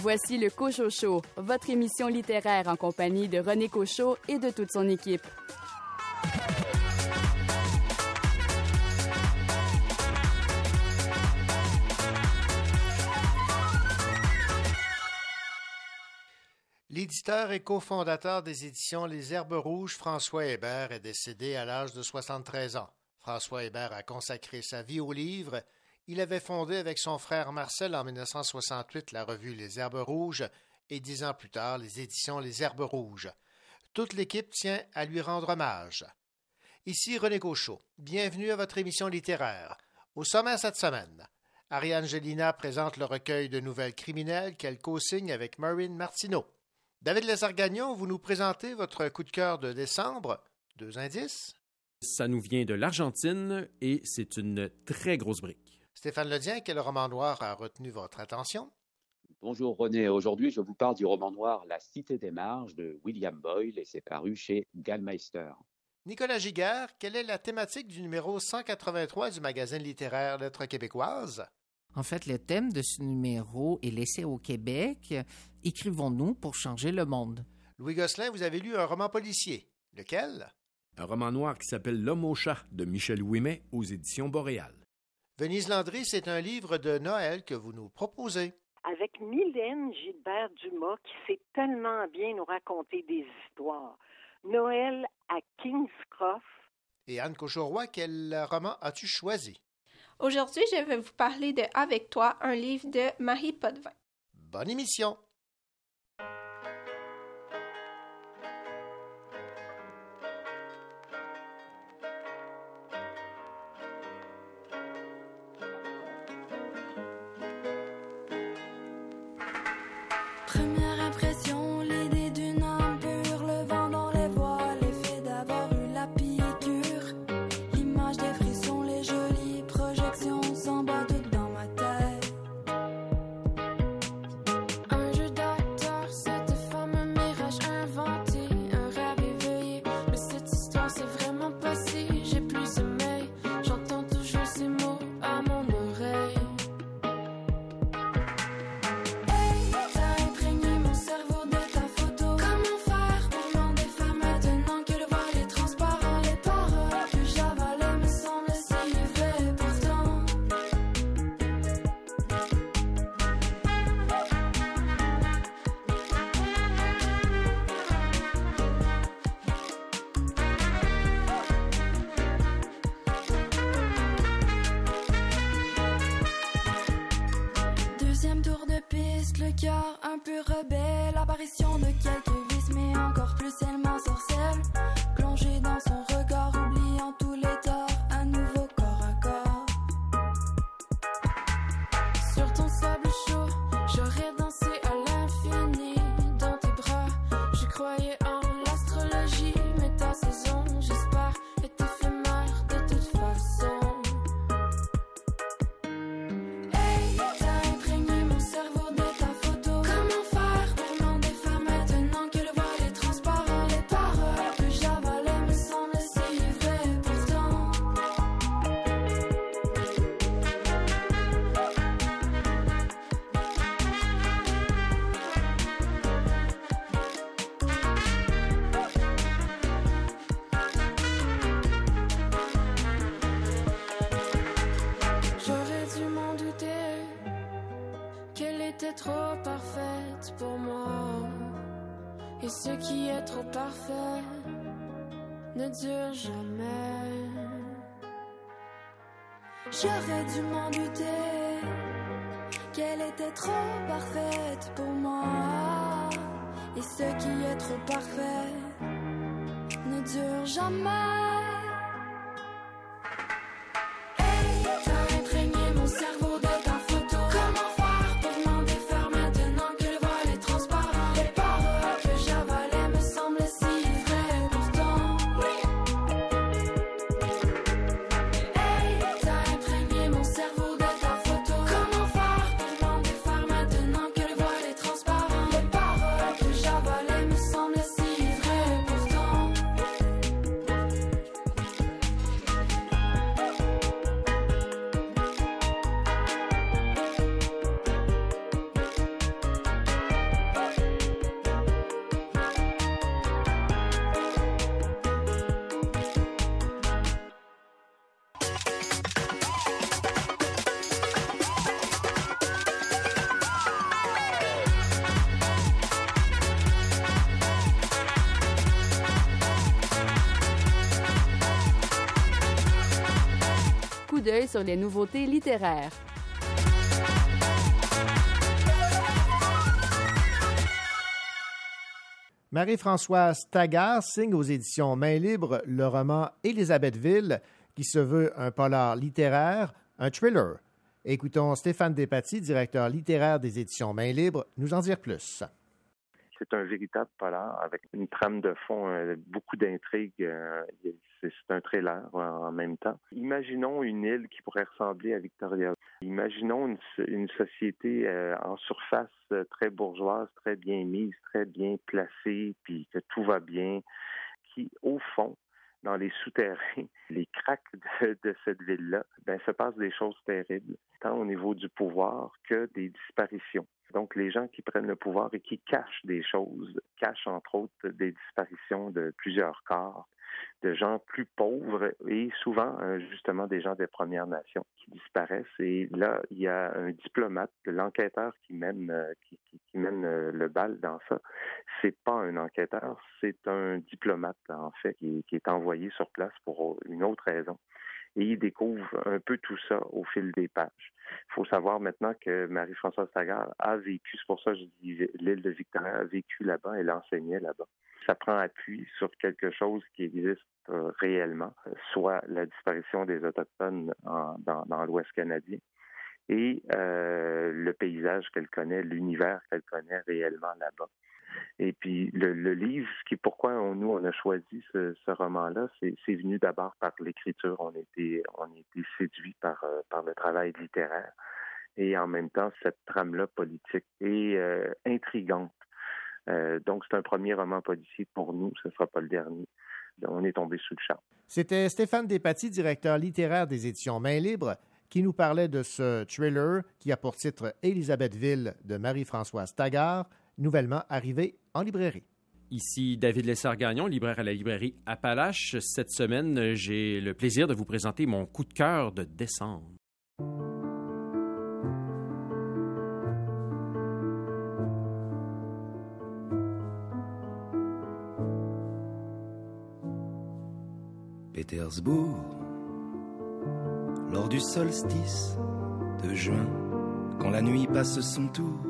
Voici le Cochot Show, votre émission littéraire en compagnie de René Cochot et de toute son équipe. L'éditeur et cofondateur des éditions Les Herbes Rouges, François Hébert, est décédé à l'âge de 73 ans. François Hébert a consacré sa vie au livre. Il avait fondé avec son frère Marcel en 1968 la revue Les Herbes Rouges et dix ans plus tard les éditions Les Herbes Rouges. Toute l'équipe tient à lui rendre hommage. Ici René Gauchot. Bienvenue à votre émission littéraire. Au sommaire cette semaine, Ariane Gelina présente le recueil de nouvelles criminelles qu'elle co-signe avec Maureen Martineau. David Lézargagnon, vous nous présentez votre coup de cœur de décembre. Deux indices. Ça nous vient de l'Argentine et c'est une très grosse brique. Stéphane Ledien, quel roman noir a retenu votre attention? Bonjour René, aujourd'hui je vous parle du roman noir La Cité des Marges de William Boyle et c'est paru chez Gallmeister. Nicolas Giguère, quelle est la thématique du numéro 183 du magazine littéraire Lettres québécoises? En fait, le thème de ce numéro est laissé au Québec. Écrivons-nous pour changer le monde. Louis Gosselin, vous avez lu un roman policier. Lequel? Un roman noir qui s'appelle L'homme au chat de Michel Ouimet aux éditions Boréal. Venise Landry, c'est un livre de Noël que vous nous proposez. Avec Mylène Gilbert Dumas qui sait tellement bien nous raconter des histoires. Noël à King's Cross. Et Anne Cochoroy, quel roman as-tu choisi? Aujourd'hui, je vais vous parler de Avec toi, un livre de Marie Potvin. Bonne émission! Et ce qui est trop parfait ne dure jamais. J'aurais dû m'en douter qu'elle était trop parfaite pour moi. Et ce qui est trop parfait ne dure jamais. D'œil sur les nouveautés littéraires. Marie-Françoise Taggart signe aux éditions Main Libre le roman Élisabethville, qui se veut un polar littéraire, un thriller. Écoutons Stéphane Despatie, directeur littéraire des éditions Main Libre, nous en dire plus. C'est un véritable polar avec une trame de fond, euh, beaucoup d'intrigues. Euh, c'est un trailer en même temps. Imaginons une île qui pourrait ressembler à Victoria. Imaginons une, société euh, en surface très bourgeoise, très bien mise, très bien placée, puis que tout va bien, qui, au fond, dans les souterrains, les cracks de, cette ville-là, ben, se passe des choses terribles, tant au niveau du pouvoir que des disparitions. Donc, les gens qui prennent le pouvoir et qui cachent des choses, cachent entre autres des disparitions de plusieurs corps, de gens plus pauvres et souvent euh, justement des gens des Premières Nations qui disparaissent. Et là, il y a un diplomate, l'enquêteur qui mène euh, qui, mène euh, le bal dans ça. C'est pas un enquêteur, c'est un diplomate en fait qui, est envoyé sur place pour une autre raison et il découvre un peu tout ça au fil des pages. Il faut savoir maintenant que Marie-Françoise Sagard a vécu, c'est pour ça que je dis l'île de Victoria a vécu là-bas, elle enseignait là-bas. Ça prend appui sur quelque chose qui existe euh, réellement, soit la disparition des Autochtones dans, l'Ouest canadien et euh, le paysage qu'elle connaît, l'univers qu'elle connaît réellement là-bas. Et puis le, le livre, qui pourquoi on, nous on a choisi ce, roman-là, c'est venu d'abord par l'écriture. On était on était séduit par euh, le travail littéraire et en même temps cette trame-là politique est euh, intrigante. Euh, donc c'est un premier roman policier pour nous, ce ne sera pas le dernier. On est tombé sous le charme. C'était Stéphane Despatie, directeur littéraire des éditions Main Libre, qui nous parlait de ce thriller qui a pour titre Élisabethville de Marie-Françoise Taggart, nouvellement arrivé en librairie. Ici David Lessard-Gagnon, libraire à la librairie Appalache. Cette semaine, j'ai le plaisir de vous présenter mon coup de cœur de décembre. Pétersbourg, lors du solstice de juin, quand la nuit passe son tour,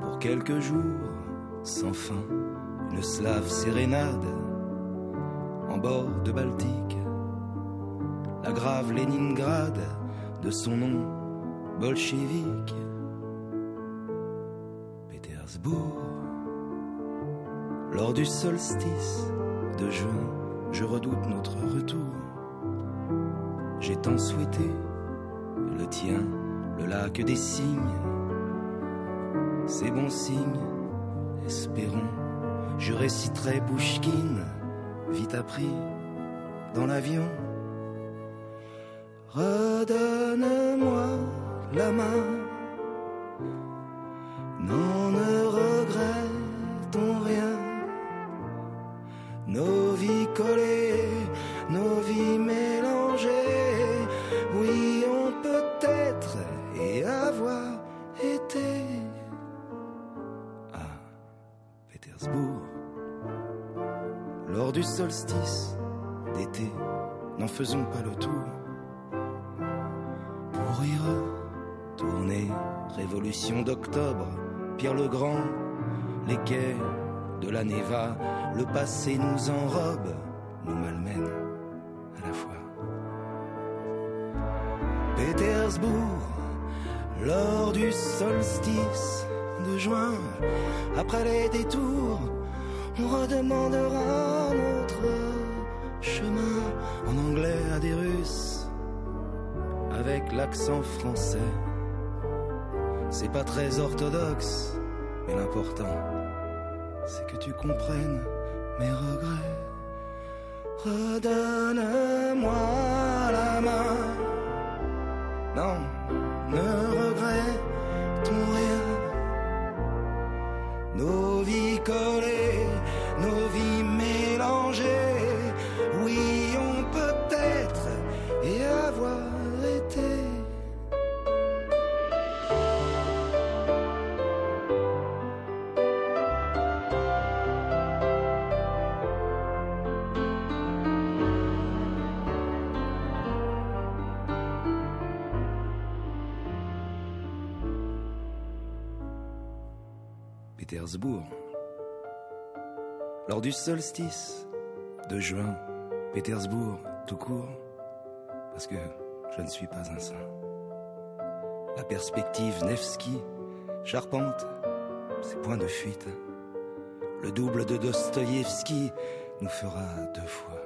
pour quelques jours sans fin, une slave sérénade en bord de Baltique, la grave Léningrad de son nom bolchevique. Pétersbourg, lors du solstice de juin, je redoute notre retour. J'ai tant souhaité le tien, le lac des cygnes ces bons signes, espérons. Je réciterai Pushkin, vite appris, dans l'avion. Redonne-moi la main. Passé nous enrobe, nous malmène à la fois. Pétersbourg, lors du solstice de juin, après les détours, on redemandera notre chemin en anglais à des Russes, avec l'accent français. C'est pas très orthodoxe, mais l'important, c'est que tu comprennes mes regrets. Redonne-moi Pétersbourg. Lors du solstice de juin, Pétersbourg, tout court, parce que je ne suis pas un saint. La perspective Nevsky charpente ses points de fuite. Le double de Dostoïevski nous fera deux fois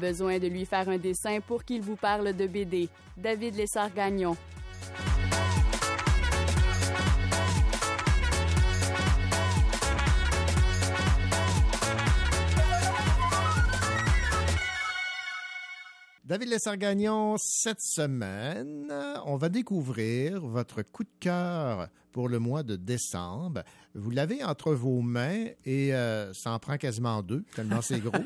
besoin de lui faire un dessin pour qu'il vous parle de BD. David Lessard-Gagnon. David Lessard-Gagnon, cette semaine, on va découvrir votre coup de cœur pour le mois de décembre. Vous l'avez entre vos mains et euh, ça en prend quasiment deux, tellement c'est gros.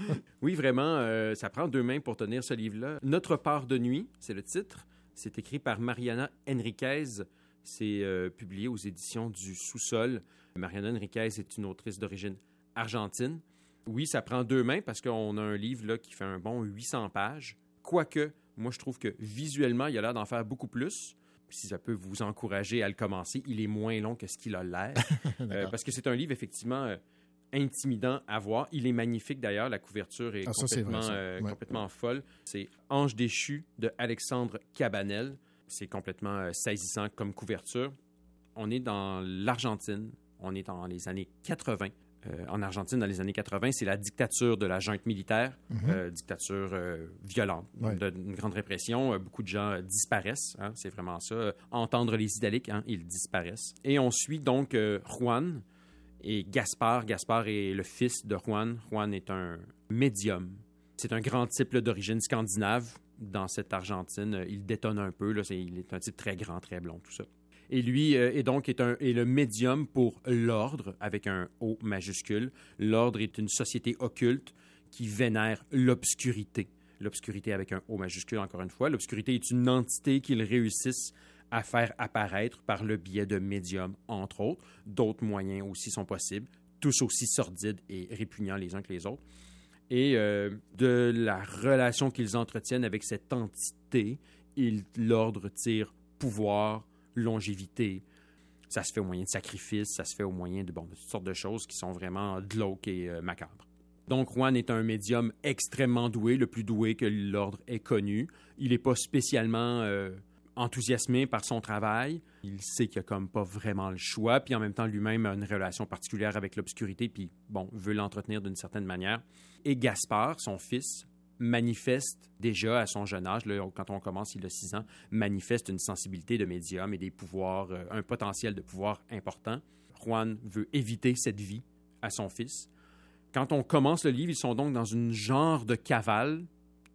Oui, vraiment, euh, ça prend deux mains pour tenir ce livre-là. Notre part de nuit, c'est le titre. C'est écrit par Mariana Enriquez. C'est euh, publié aux éditions du Sous-sol. Mariana Enriquez est une autrice d'origine argentine. Oui, ça prend deux mains parce qu'on a un livre là, qui fait un bon 800 pages. Quoique, moi, je trouve que visuellement, il a l'air d'en faire beaucoup plus. Si ça peut vous encourager à le commencer, il est moins long que ce qu'il a l'air. Euh, parce que c'est un livre, effectivement, euh, intimidant à voir. Il est magnifique, d'ailleurs. La couverture est Ah, ça, complètement, vrai, euh, Ouais. complètement folle. C'est Ange déchu de Alexandre Cabanel. C'est complètement saisissant comme couverture. On est dans l'Argentine. On est dans les années 80. Euh, en Argentine, dans les années 80, c'est la dictature de la junte militaire, Mhm. euh, dictature euh, violente, Ouais. de- grande répression. Beaucoup de gens disparaissent, hein, c'est vraiment ça. Entendre les idaliques, hein, ils disparaissent. Et on suit donc Juan et Gaspard. Gaspard est le fils de Juan. Juan est un médium. C'est un grand type d'origine scandinave dans cette Argentine. Il détonne un peu. Là, il est un type très grand, très blond, tout ça. Et lui euh, est donc est, un, est le médium pour l'ordre avec un O majuscule. L'ordre est une société occulte qui vénère l'obscurité. L'obscurité avec un O majuscule, encore une fois. L'obscurité est une entité qu'ils réussissent à faire apparaître par le biais de médiums, entre autres. D'autres moyens aussi sont possibles, tous aussi sordides et répugnants les uns que les autres. Et euh, de la relation qu'ils entretiennent avec cette entité, l'ordre tire pouvoir, longévité. Ça se fait au moyen de sacrifices, ça se fait au moyen de, bon, de toutes sortes de choses qui sont vraiment glauques et euh, macabres. Donc, Juan est un médium extrêmement doué, le plus doué que l'ordre ait connu. Il n'est pas spécialement euh, enthousiasmé par son travail. Il sait qu'il a comme pas vraiment le choix, puis en même temps, lui-même a une relation particulière avec l'obscurité, puis bon, veut l'entretenir d'une certaine manière. Et Gaspard, son fils, manifeste déjà à son jeune âge, là, quand on commence, il a 6 ans, manifeste une sensibilité de médium et des pouvoirs, euh, un potentiel de pouvoir important. Juan veut éviter cette vie à son fils. Quand on commence le livre, ils sont donc dans une genre de cavale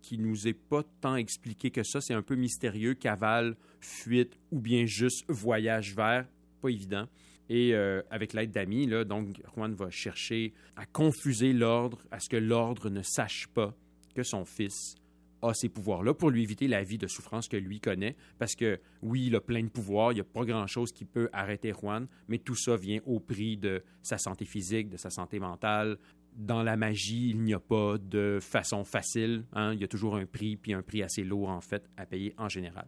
qui nous est pas tant expliqué que ça. C'est un peu mystérieux, cavale, fuite ou bien juste voyage vers, pas évident. Et euh, avec l'aide d'amis, donc Juan va chercher à confuser l'ordre, à ce que l'ordre ne sache pas que son fils a ces pouvoirs-là pour lui éviter la vie de souffrance que lui connaît. Parce que oui, il a plein de pouvoirs, il n'y a pas grand-chose qui peut arrêter Juan, mais tout ça vient au prix de sa santé physique, de sa santé mentale. Dans la magie, il n'y a pas de façon facile. hein. Il y a toujours un prix, puis un prix assez lourd, en fait, à payer en général.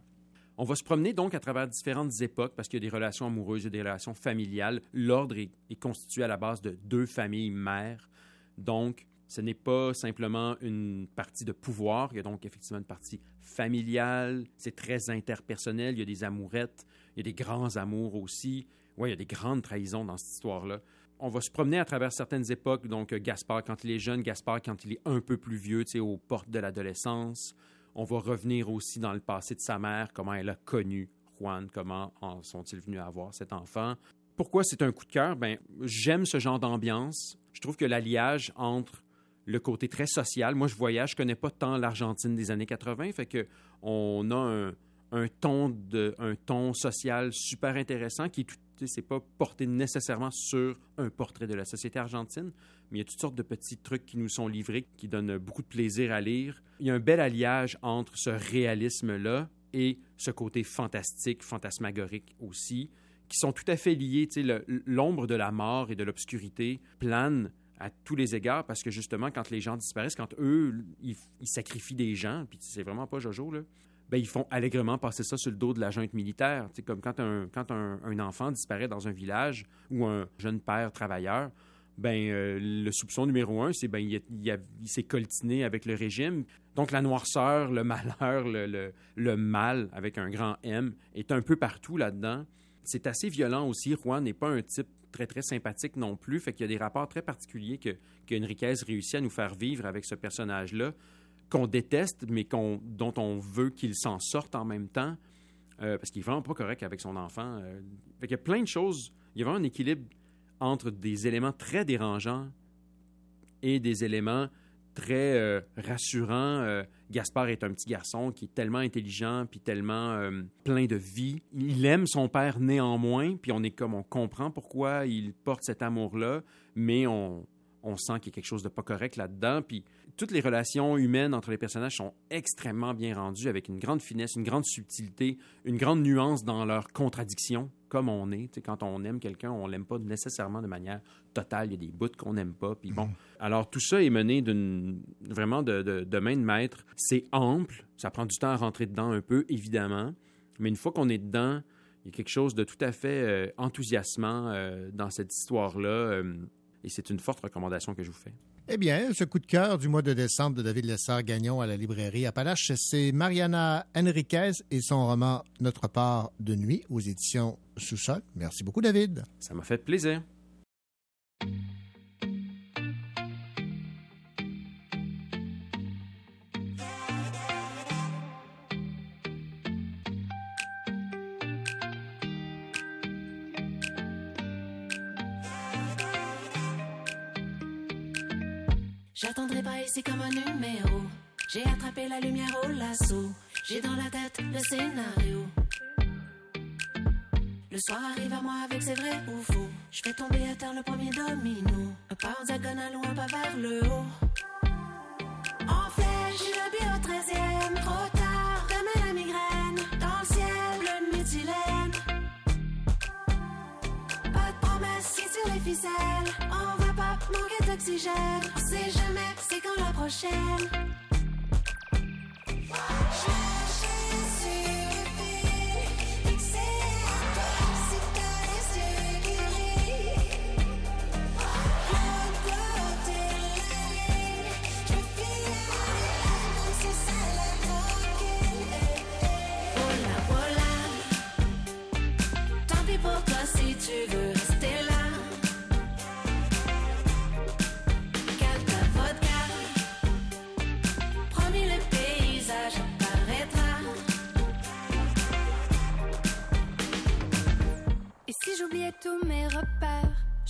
On va se promener donc à travers différentes époques parce qu'il y a des relations amoureuses, a des relations familiales. L'ordre est constitué à la base de deux familles mères. Donc, Ce n'est pas simplement une partie de pouvoir, il y a donc effectivement une partie familiale, c'est très interpersonnel, il y a des amourettes, il y a des grands amours aussi. Oui, il y a des grandes trahisons dans cette histoire-là. On va se promener à travers certaines époques, donc Gaspard quand il est jeune, Gaspard quand il est un peu plus vieux, tu sais, aux portes de l'adolescence. On va revenir aussi dans le passé de sa mère, comment elle a connu Juan, comment en sont-ils venus à avoir cet enfant. Pourquoi c'est un coup de cœur? Ben, j'aime ce genre d'ambiance. Je trouve que l'alliage entre le côté très social. Moi, je voyage, je connais pas tant l'Argentine des années 80, fait que on a un, ton de un ton social super intéressant qui c'est pas porté nécessairement sur un portrait de la société argentine, mais il y a toutes sortes de petits trucs qui nous sont livrés qui donnent beaucoup de plaisir à lire. Il y a un bel alliage entre ce réalisme-là et ce côté fantastique, fantasmagorique aussi, qui sont tout à fait liés. L'ombre de la mort et de l'obscurité plane à tous les égards parce que justement, quand les gens disparaissent, quand eux, ils, sacrifient des gens, puis c'est vraiment pas Jojo, là, ben, ils font allègrement passer ça sur le dos de la junte militaire. Comme quand, un, quand un, enfant disparaît dans un village ou un jeune père travailleur, ben, euh, le soupçon numéro un, c'est ben, il, s'est coltiné avec le régime. Donc la noirceur, le malheur, le, le, le, mal avec un grand M est un peu partout là-dedans. C'est assez violent aussi. Juan n'est pas un type très, très sympathique non plus. Fait qu'il y a des rapports très particuliers que, qu'Enriquez réussit à nous faire vivre avec ce personnage-là, qu'on déteste, mais dont on veut qu'il s'en sorte en même temps, euh, parce qu'il est vraiment pas correct avec son enfant. Euh. Fait qu'il y a plein de choses. Il y a un équilibre entre des éléments très dérangeants et des éléments très euh, rassurants. Euh, Gaspard est un petit garçon qui est tellement intelligent puis tellement euh, plein de vie. Il aime son père néanmoins, puis on est comme on comprend pourquoi il porte cet amour-là, mais on, on sent qu'il y a quelque chose de pas correct là-dedans. Puis toutes les relations humaines entre les personnages sont extrêmement bien rendues, avec une grande finesse, une grande subtilité, une grande nuance dans leurs contradictions, comme on est. quand on aime quelqu'un, on l'aime pas nécessairement de manière totale. Il y a des bouts qu'on n'aime pas. Puis bon, mhm. alors tout ça est mené d'une vraiment de, de, main de maître. C'est ample, ça prend du temps à rentrer dedans un peu, évidemment, mais une fois qu'on est dedans, il y a quelque chose de tout à fait euh, enthousiasmant euh, dans cette histoire-là. Euh, et c'est une forte recommandation que je vous fais. Eh bien, ce coup de cœur du mois de décembre de David Lessard-Gagnon à la librairie Appalache, c'est Mariana Enriquez et son roman Notre part de nuit aux éditions Sous-sol. Merci beaucoup, David. Ça m'a fait plaisir. La lumière au lasso. J'ai dans la tête le scénario. Le soir arrive à moi avec ses vrais ou faux. Je fais tomber à terre le premier domino. Un pas en diagonale ou un pas vers le haut. En flèche, j'ai le bio 13 Trop tard, demain la migraine. Dans le ciel, bleu mutilène. Pas de promesse, si sur les ficelles. On va pas manquer d'oxygène. On sait jamais, c'est quand la prochaine. Ciao.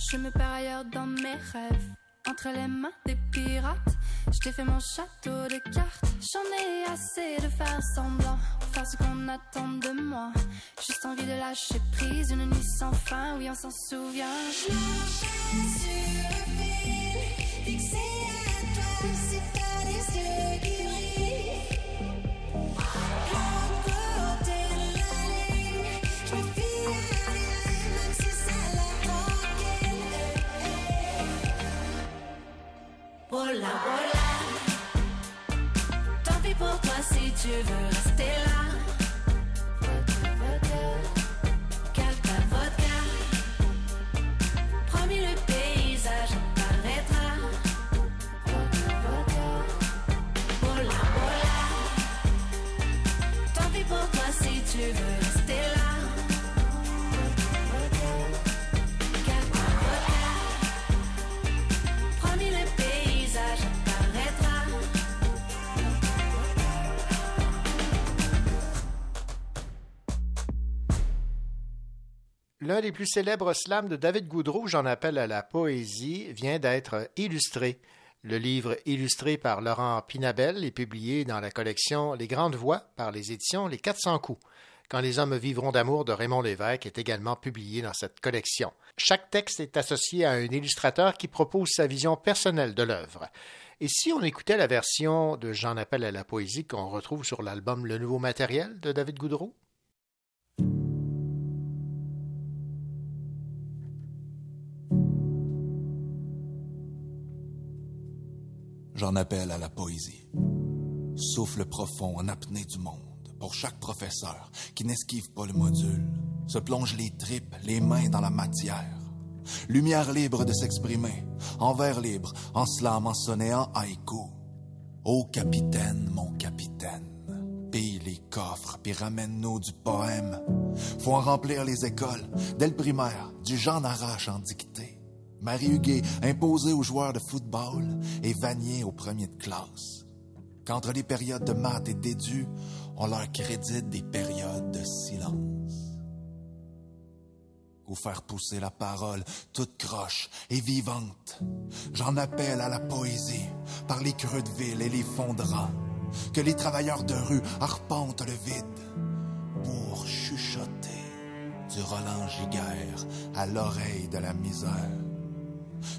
Je me perds ailleurs dans mes rêves. Entre les mains des pirates, je t'ai fait mon château de cartes. J'en ai assez de faire semblant, faire ce qu'on attend de moi. Juste envie de lâcher prise, une nuit sans fin, oui, on s'en souvient. Voilà, voilà. Tant pis pour toi si tu veux rester. L'un des plus célèbres slams de David Goudreau, J'en appelle à la poésie, vient d'être illustré. Le livre illustré par Laurent Pinabel est publié dans la collection Les Grandes Voix par les éditions Les 400 coups. Quand les hommes vivront d'amour de Raymond Lévesque est également publié dans cette collection. Chaque texte est associé à un illustrateur qui propose sa vision personnelle de l'œuvre. Et si on écoutait la version de J'en appelle à la poésie qu'on retrouve sur l'album Le Nouveau Matériel de David Goudreau? J'en appelle à la poésie. Souffle profond en apnée du monde pour chaque professeur qui n'esquive pas le module, se plonge les tripes, les mains dans la matière. Lumière libre de s'exprimer, en vers libre, en slam, en sonnet, en haïku. Ô capitaine, mon capitaine, pille les coffres, puis ramène-nous du poème. Faut en remplir les écoles, dès le primaire, du genre arrache en dictée. Marie Huguet imposée aux joueurs de football et Vanier au premier de classe. Qu'entre les périodes de maths et d'édu, on leur crédite des périodes de silence. Ou faire pousser la parole toute croche et vivante. J'en appelle à la poésie par les creux de ville et les fonds de. Que les travailleurs de rue arpentent le vide pour chuchoter du Roland Giguère à l'oreille de la misère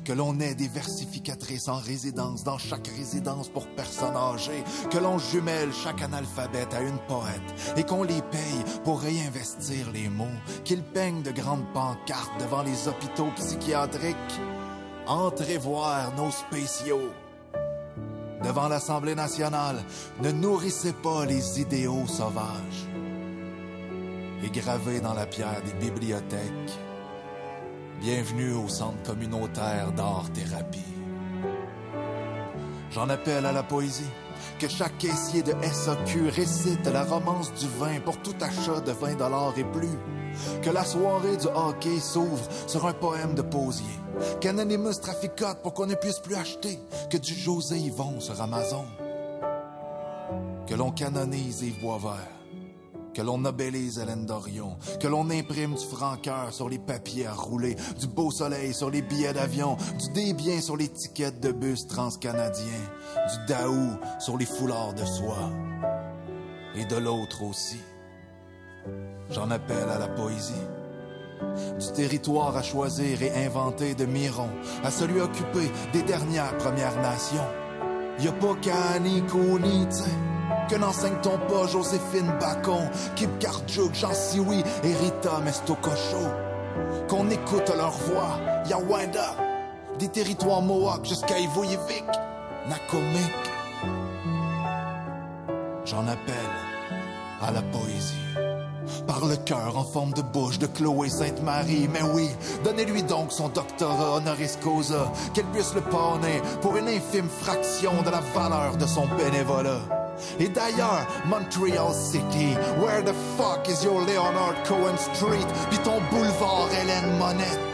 que l'on ait des versificatrices en résidence dans chaque résidence pour personnes âgées, que l'on jumelle chaque analphabète à une poète et qu'on les paye pour réinvestir les mots, qu'ils peignent de grandes pancartes devant les hôpitaux psychiatriques. Entrez voir nos spéciaux. Devant l'Assemblée nationale, ne nourrissez pas les idéaux sauvages. Et gravés dans la pierre des bibliothèques, Bienvenue au centre communautaire d'art-thérapie. J'en appelle à la poésie. Que chaque caissier de SAQ récite la romance du vin pour tout achat de 20 dollars et plus. Que la soirée du hockey s'ouvre sur un poème de Posier. Qu'Anonymous traficote pour qu'on ne puisse plus acheter que du José Yvon sur Amazon. Que l'on canonise Yves Boisvert que l'on obélise Hélène Dorion, que l'on imprime du franc-cœur sur les papiers à rouler, du beau soleil sur les billets d'avion, du débien sur les tickets de bus transcanadiens, du daou sur les foulards de soie. Et de l'autre aussi. J'en appelle à la poésie. Du territoire à choisir et inventer de Miron à celui occupé des dernières Premières Nations. Y a pas qu'à ni que n'enseigne-t-on pas Joséphine Bacon, Kip Kardjuk, Jean Siwi et Rita Mestococho? Qu'on écoute leur voix, Yawanda, des territoires Mohawk jusqu'à Ivoyevik, Nakomik. J'en appelle à la poésie. Par le cœur en forme de bouche de Chloé Sainte-Marie. Mais oui, donnez-lui donc son doctorat honoris causa, qu'elle puisse le pawner pour une infime fraction de la valeur de son bénévolat. Et d'ailleurs, Montreal City, where the fuck is your Leonard Cohen Street, puis ton boulevard Hélène Monette?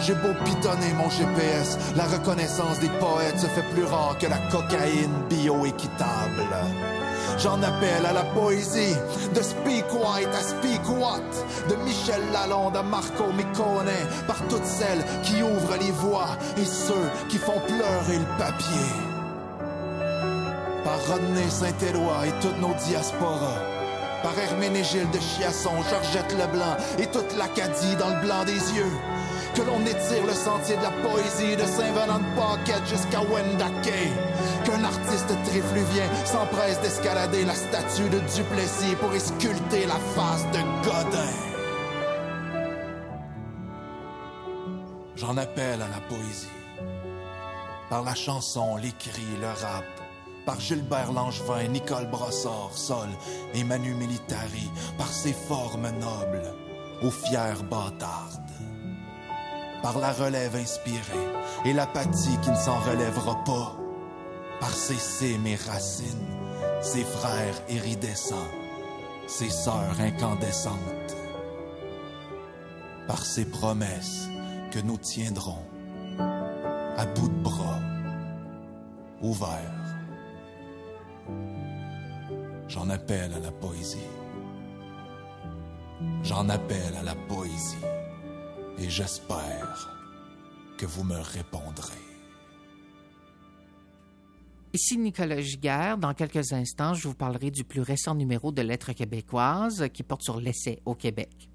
J'ai beau pitonner mon GPS, la reconnaissance des poètes se fait plus rare que la cocaïne bioéquitable. J'en appelle à la poésie, de Speak White à Speak What, de Michel Lalonde à Marco Micone, par toutes celles qui ouvrent les voies et ceux qui font pleurer le papier par Rodney Saint-Éloi et toutes nos diasporas, par Herménégilde de Chiasson, Georgette Leblanc et toute l'Acadie dans le blanc des yeux, que l'on étire le sentier de la poésie de Saint-Venant de Paquette jusqu'à Wendake, qu'un artiste trifluvien s'empresse d'escalader la statue de Duplessis pour esculter la face de Godin. J'en appelle à la poésie. Par la chanson, l'écrit, le rap, par Gilbert Langevin, Nicole Brossard, Sol et Manu Militari, par ses formes nobles, aux fières bâtardes. Par la relève inspirée et l'apathie qui ne s'en relèvera pas, par ses cimes et racines, ses frères iridescents, ses sœurs incandescentes, par ses promesses que nous tiendrons à bout de bras, ouverts J'en appelle à la poésie. J'en appelle à la poésie et j'espère que vous me répondrez. Ici Nicolas Giguère. Dans quelques instants, je vous parlerai du plus récent numéro de Lettres québécoises qui porte sur l'essai au Québec.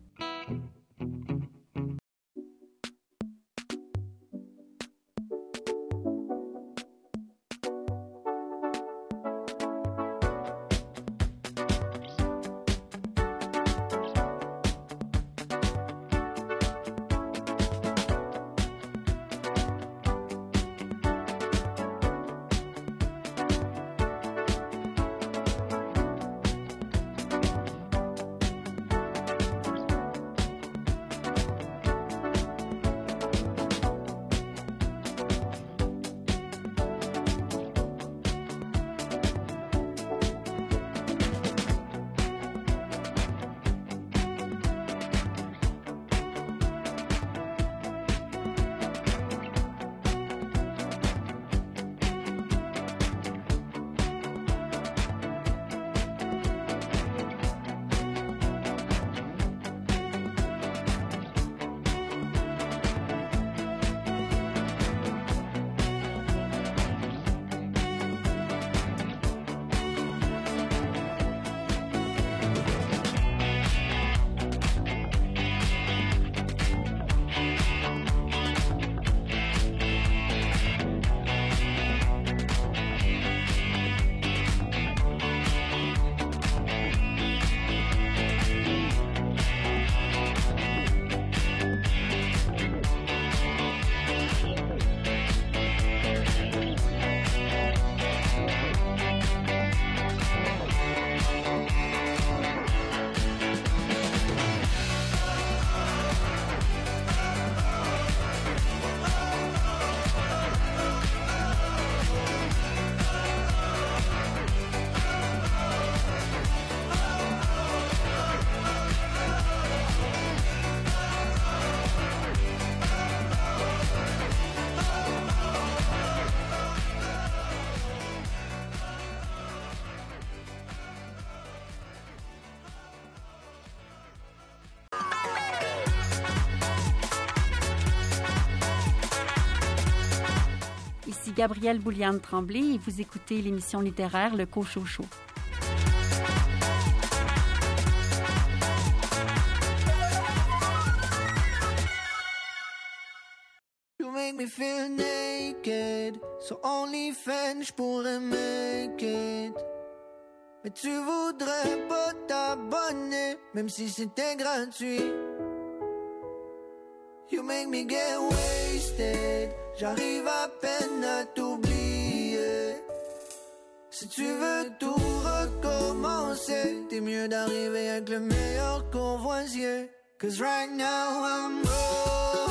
Gabrielle Bouliane Tremblay et vous écoutez l'émission littéraire Le Cochocho. You make me feel naked. So only fan, je make it. Mais tu voudrais pas t'abonner, même si c'était gratuit. You make me get wasted. J'arrive à peine à t'oublier. Si tu veux tout recommencer, t'es mieux d'arriver avec le meilleur convoisier. Cause right now I'm broken.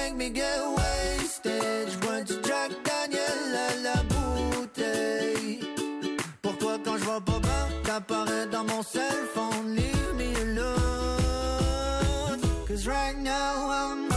Make me get wasted. Je bois du Jack Daniel à la bouteille. Pour toi, quand je vois pas bien, t'apparais dans mon cell phone? Leave me alone. Cause right now I'm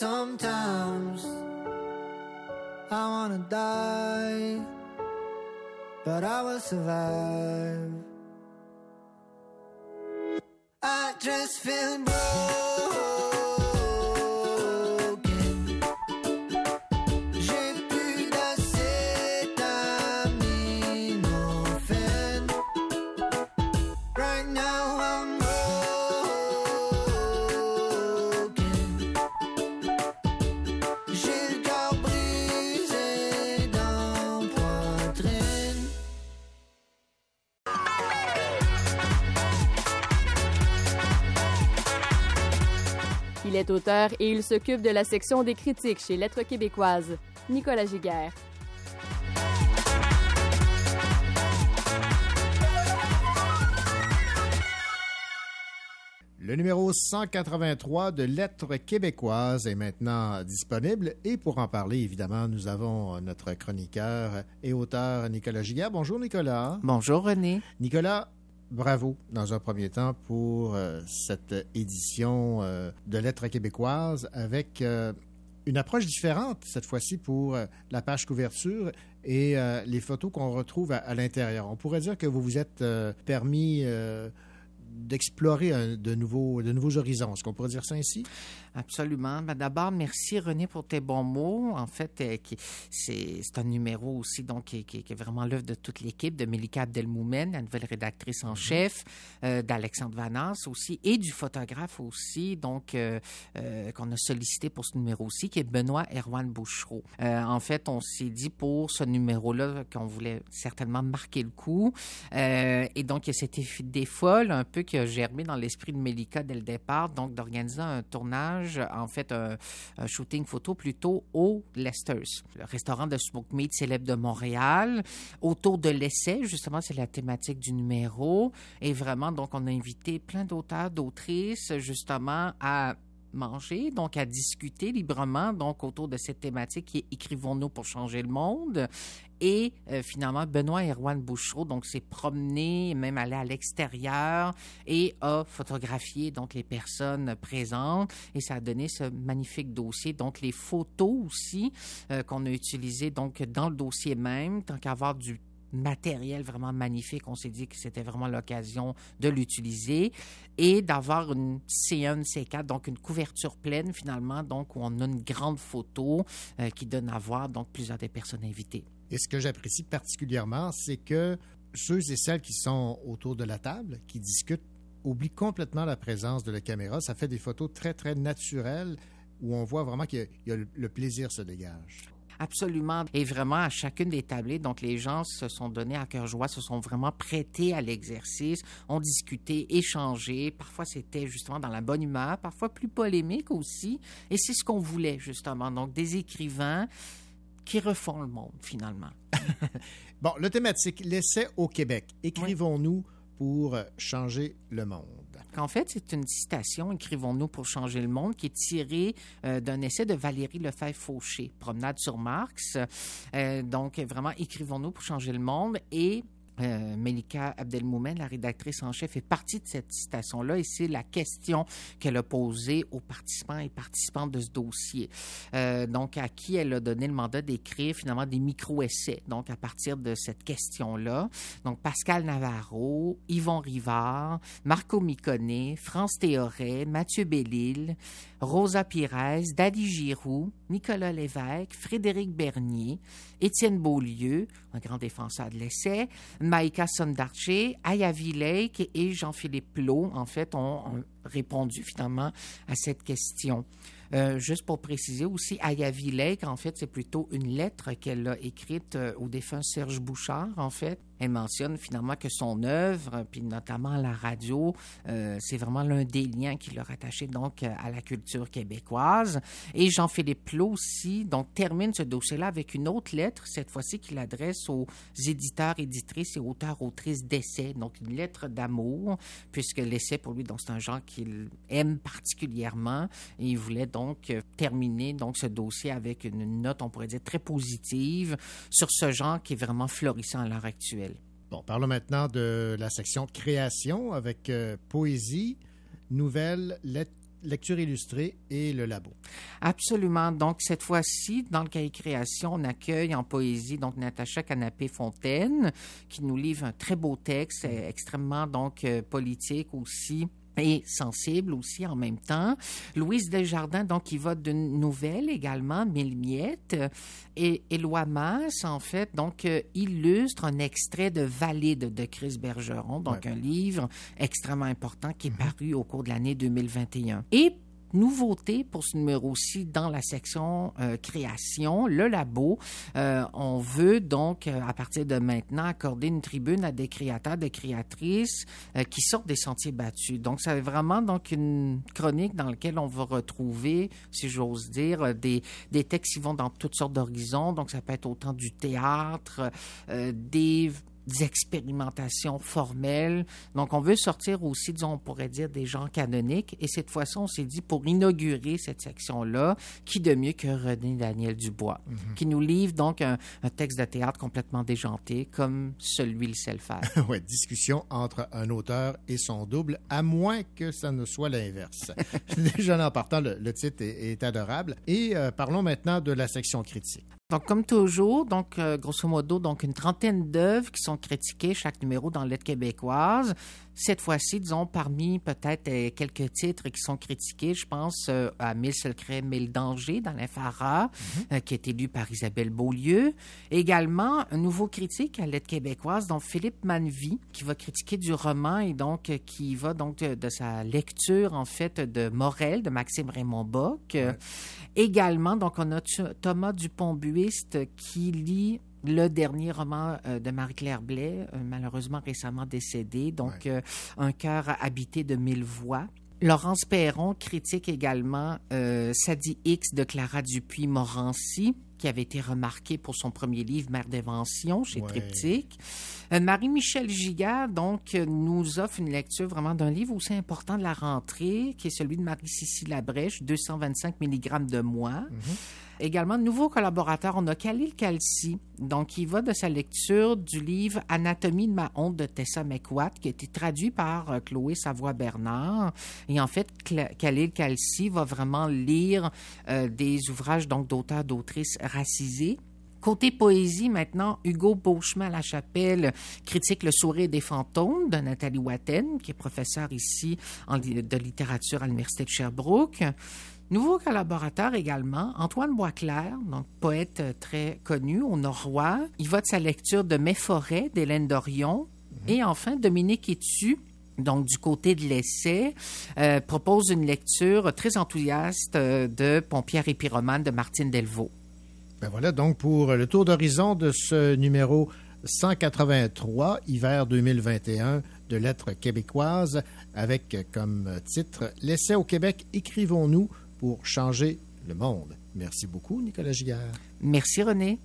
Sometimes I wanna die, but I will survive. I just feel broken. Il est auteur et il s'occupe de la section des critiques chez Lettres québécoises. Nicolas Giguère. Le numéro 183 de Lettres québécoises est maintenant disponible et pour en parler, évidemment, nous avons notre chroniqueur et auteur Nicolas Giguère. Bonjour Nicolas. Bonjour René. Nicolas, bravo dans un premier temps pour euh, cette édition euh, de Lettres québécoises avec euh, une approche différente cette fois-ci pour la page couverture et les photos qu'on retrouve à, à l'intérieur. On pourrait dire que vous vous êtes permis d'explorer de nouveaux, de nouveaux horizons. Est-ce qu'on pourrait dire ça ainsi? Absolument. Ben, D'abord, merci René pour tes bons mots. En fait, euh, c'est un numéro aussi donc, qui, qui- qui est vraiment l'œuvre de toute l'équipe, de Melika Abdelmoumen, la nouvelle rédactrice en chef, euh, d'Alexandre Vanas aussi, et du photographe aussi, donc euh, euh, qu'on a sollicité pour ce numéro aussi, qui est Benoît Erwan Bouchereau. En fait, on s'est dit pour ce numéro-là qu'on voulait certainement marquer le coup. Et donc, il y a cette idée folle un peu qui a germé dans l'esprit de Melika dès le départ, donc d'organiser un tournage, en fait, un, un shooting photo plutôt au Lester's, le restaurant de smoke meat célèbre de Montréal, autour de l'essai, justement, c'est la thématique du numéro. Et vraiment, donc, on a invité plein d'auteurs, d'autrices, justement, à manger, donc à discuter librement, donc autour de cette thématique qui est Écrivons-nous pour changer le monde. Et euh, finalement, Benoît Erwan Bouchereau donc s'est promené, même allé à l'extérieur et a photographié donc les personnes présentes et ça a donné ce magnifique dossier. Donc les photos aussi euh, qu'on a utilisées donc dans le dossier même, tant qu'avoir du matériel vraiment magnifique. On s'est dit que c'était vraiment l'occasion de l'utiliser et d'avoir une C1, une C4, donc une couverture pleine finalement, donc où on a une grande photo euh, qui donne à voir donc plusieurs des personnes invitées. Et ce que j'apprécie particulièrement, c'est que ceux et celles qui sont autour de la table, qui discutent, oublient complètement la présence de la caméra. Ça fait des photos très, très naturelles où on voit vraiment le- le plaisir se dégage. Absolument. Et vraiment, à chacune des tablées, donc les gens se sont donnés à cœur joie, se sont vraiment prêtés à l'exercice, ont discuté, échangé. Parfois, c'était justement dans la bonne humeur, parfois plus polémique aussi. Et c'est ce qu'on voulait, justement. Donc, des écrivains qui refont le monde, finalement. Bon, le thématique, l'essai au Québec. Écrivons-nous pour changer le monde. En fait, c'est une citation, Écrivons-nous pour changer le monde, qui est tirée euh, d'un essai de Valérie Lefebvre-Fauché, Promenade sur Marx. Euh, donc, vraiment, Écrivons-nous pour changer le monde. Et euh, Melika Abdelmoumen, la rédactrice en chef, est partie de cette citation-là et c'est la question qu'elle a posée aux participants et participantes de ce dossier. Euh, donc, à qui elle a donné le mandat d'écrire finalement des micro-essais. Donc, à partir de cette question-là. Donc, Pascal Navarro, Yvon Rivard, Marco Micone, France Théoret, Mathieu Bellil, Rosa Pires, Dadi Giroux, Nicolas Lévesque, Frédéric Bernier, Étienne Beaulieu, un grand défenseur de l'essai, Maïka Sondarche, Lake et Jean-Philippe Plot, en fait, ont, répondu finalement à cette question. Euh, juste pour préciser aussi, Lake, en fait, c'est plutôt une lettre qu'elle a écrite euh, au défunt Serge Bouchard, en fait. Elle mentionne finalement que son œuvre, puis notamment la radio, euh, c'est vraiment l'un des liens qui l'a rattaché donc à la culture québécoise. Et Jean-Philippe Plot aussi, donc termine ce dossier-là avec une autre lettre, cette fois-ci qu'il adresse aux éditeurs, éditrices et auteurs, autrices d'essais. Donc une lettre d'amour, puisque l'essai pour lui, c'est un genre qu'il aime particulièrement. Et il voulait donc terminer donc ce dossier avec une note, on pourrait dire, très positive sur ce genre qui est vraiment florissant à l'heure actuelle. Bon, parlons maintenant de la section création avec euh, poésie, nouvelles, lecture illustrée et le labo. Absolument. Donc, cette fois-ci, dans le cahier création, on accueille en poésie donc Natacha Canapé-Fontaine, qui nous livre un très beau texte, euh, extrêmement donc euh, politique aussi et sensible aussi en même temps. Louise Desjardins, donc, qui va d'une nouvelle également, Mille miettes. Et Éloi Masse, en fait, donc, euh, illustre un extrait de Valide de Chris Bergeron, donc un livre extrêmement important qui est paru au cours de l'année 2021. Et nouveauté pour ce numéro-ci dans la section euh, création, le labo. Euh, on veut donc, euh, à partir de maintenant, accorder une tribune à des créateurs, des créatrices qui sortent des sentiers battus. Donc, c'est vraiment donc une chronique dans laquelle on va retrouver, si j'ose dire, des, des textes qui vont dans toutes sortes d'horizons. Donc, ça peut être autant du théâtre, des des expérimentations formelles. Donc, on veut sortir aussi, disons, on pourrait dire, des genres canoniques. Et cette fois-ci, on s'est dit, pour inaugurer cette section-là, qui de mieux que René Daniel Dubois, qui nous livre donc un, un texte de théâtre complètement déjanté, comme celui le sait le faire. ouais, discussion entre un auteur et son double, à moins que ça ne soit l'inverse. Déjà en partant, le, le titre est, est adorable. Et euh, parlons maintenant de la section critique. Donc, comme toujours, donc, euh, grosso modo, donc une trentaine d'œuvres qui sont critiquées chaque numéro dans l'aide québécoise. Cette fois-ci, disons, parmi peut-être euh, quelques titres qui sont critiqués, je pense euh, à Mille secrets, mille dangers dans l'infara, euh, qui est élu par Isabelle Beaulieu. Également, un nouveau critique à l'aide québécoise, donc Philippe Manvy, qui va critiquer du roman et donc qui va donc de, de sa lecture, en fait, de Morel, de Maxime Raymond Bock. Également, donc, on a Thomas Dupont-Buiste qui lit le dernier roman euh, de Marie-Claire Blais, euh, malheureusement récemment décédée, donc euh, Un cœur habité de mille voix. Laurence Perron critique également euh, Sadie X de Clara Dupuis-Morancy, qui avait été remarquée pour son premier livre, Mère d'invention, chez Ouais. Triptyque. Euh, Marie-Michel Gigard, donc, euh, nous offre une lecture vraiment d'un livre aussi important de la rentrée, qui est celui de Marie-Cécile Labrèche, 225 mg de moi. Également, nouveau collaborateur, on a Khalil Kalsi, donc qui va de sa lecture du livre Anatomie de ma honte de Tessa McWatt, qui a été traduit par euh, Chloé Savoie-Bernard. Et en fait, Khalil Kalsi va vraiment lire euh, des ouvrages donc d'auteurs, d'autrices racisés. Côté poésie, maintenant, Hugo Beauchemin-La-Chapelle critique Le sourire des fantômes de Nathalie Watten, qui est professeure ici en de littérature à l'Université de Sherbrooke. Nouveau collaborateur également, Antoine Boisclair, donc poète euh, très connu au Norois. Il va de sa lecture de Mes forêts d'Hélène Dorion. Et enfin, Dominique Etu, donc du côté de l'essai, euh, propose une lecture très enthousiaste euh, de Pompière et pyromane de Martine Delvaux. Ben voilà donc pour le tour d'horizon de ce numéro 183, hiver 2021 de Lettres québécoises, avec comme titre L'essai au Québec, écrivons-nous pour changer le monde. Merci beaucoup, Nicolas Giguère. Merci René.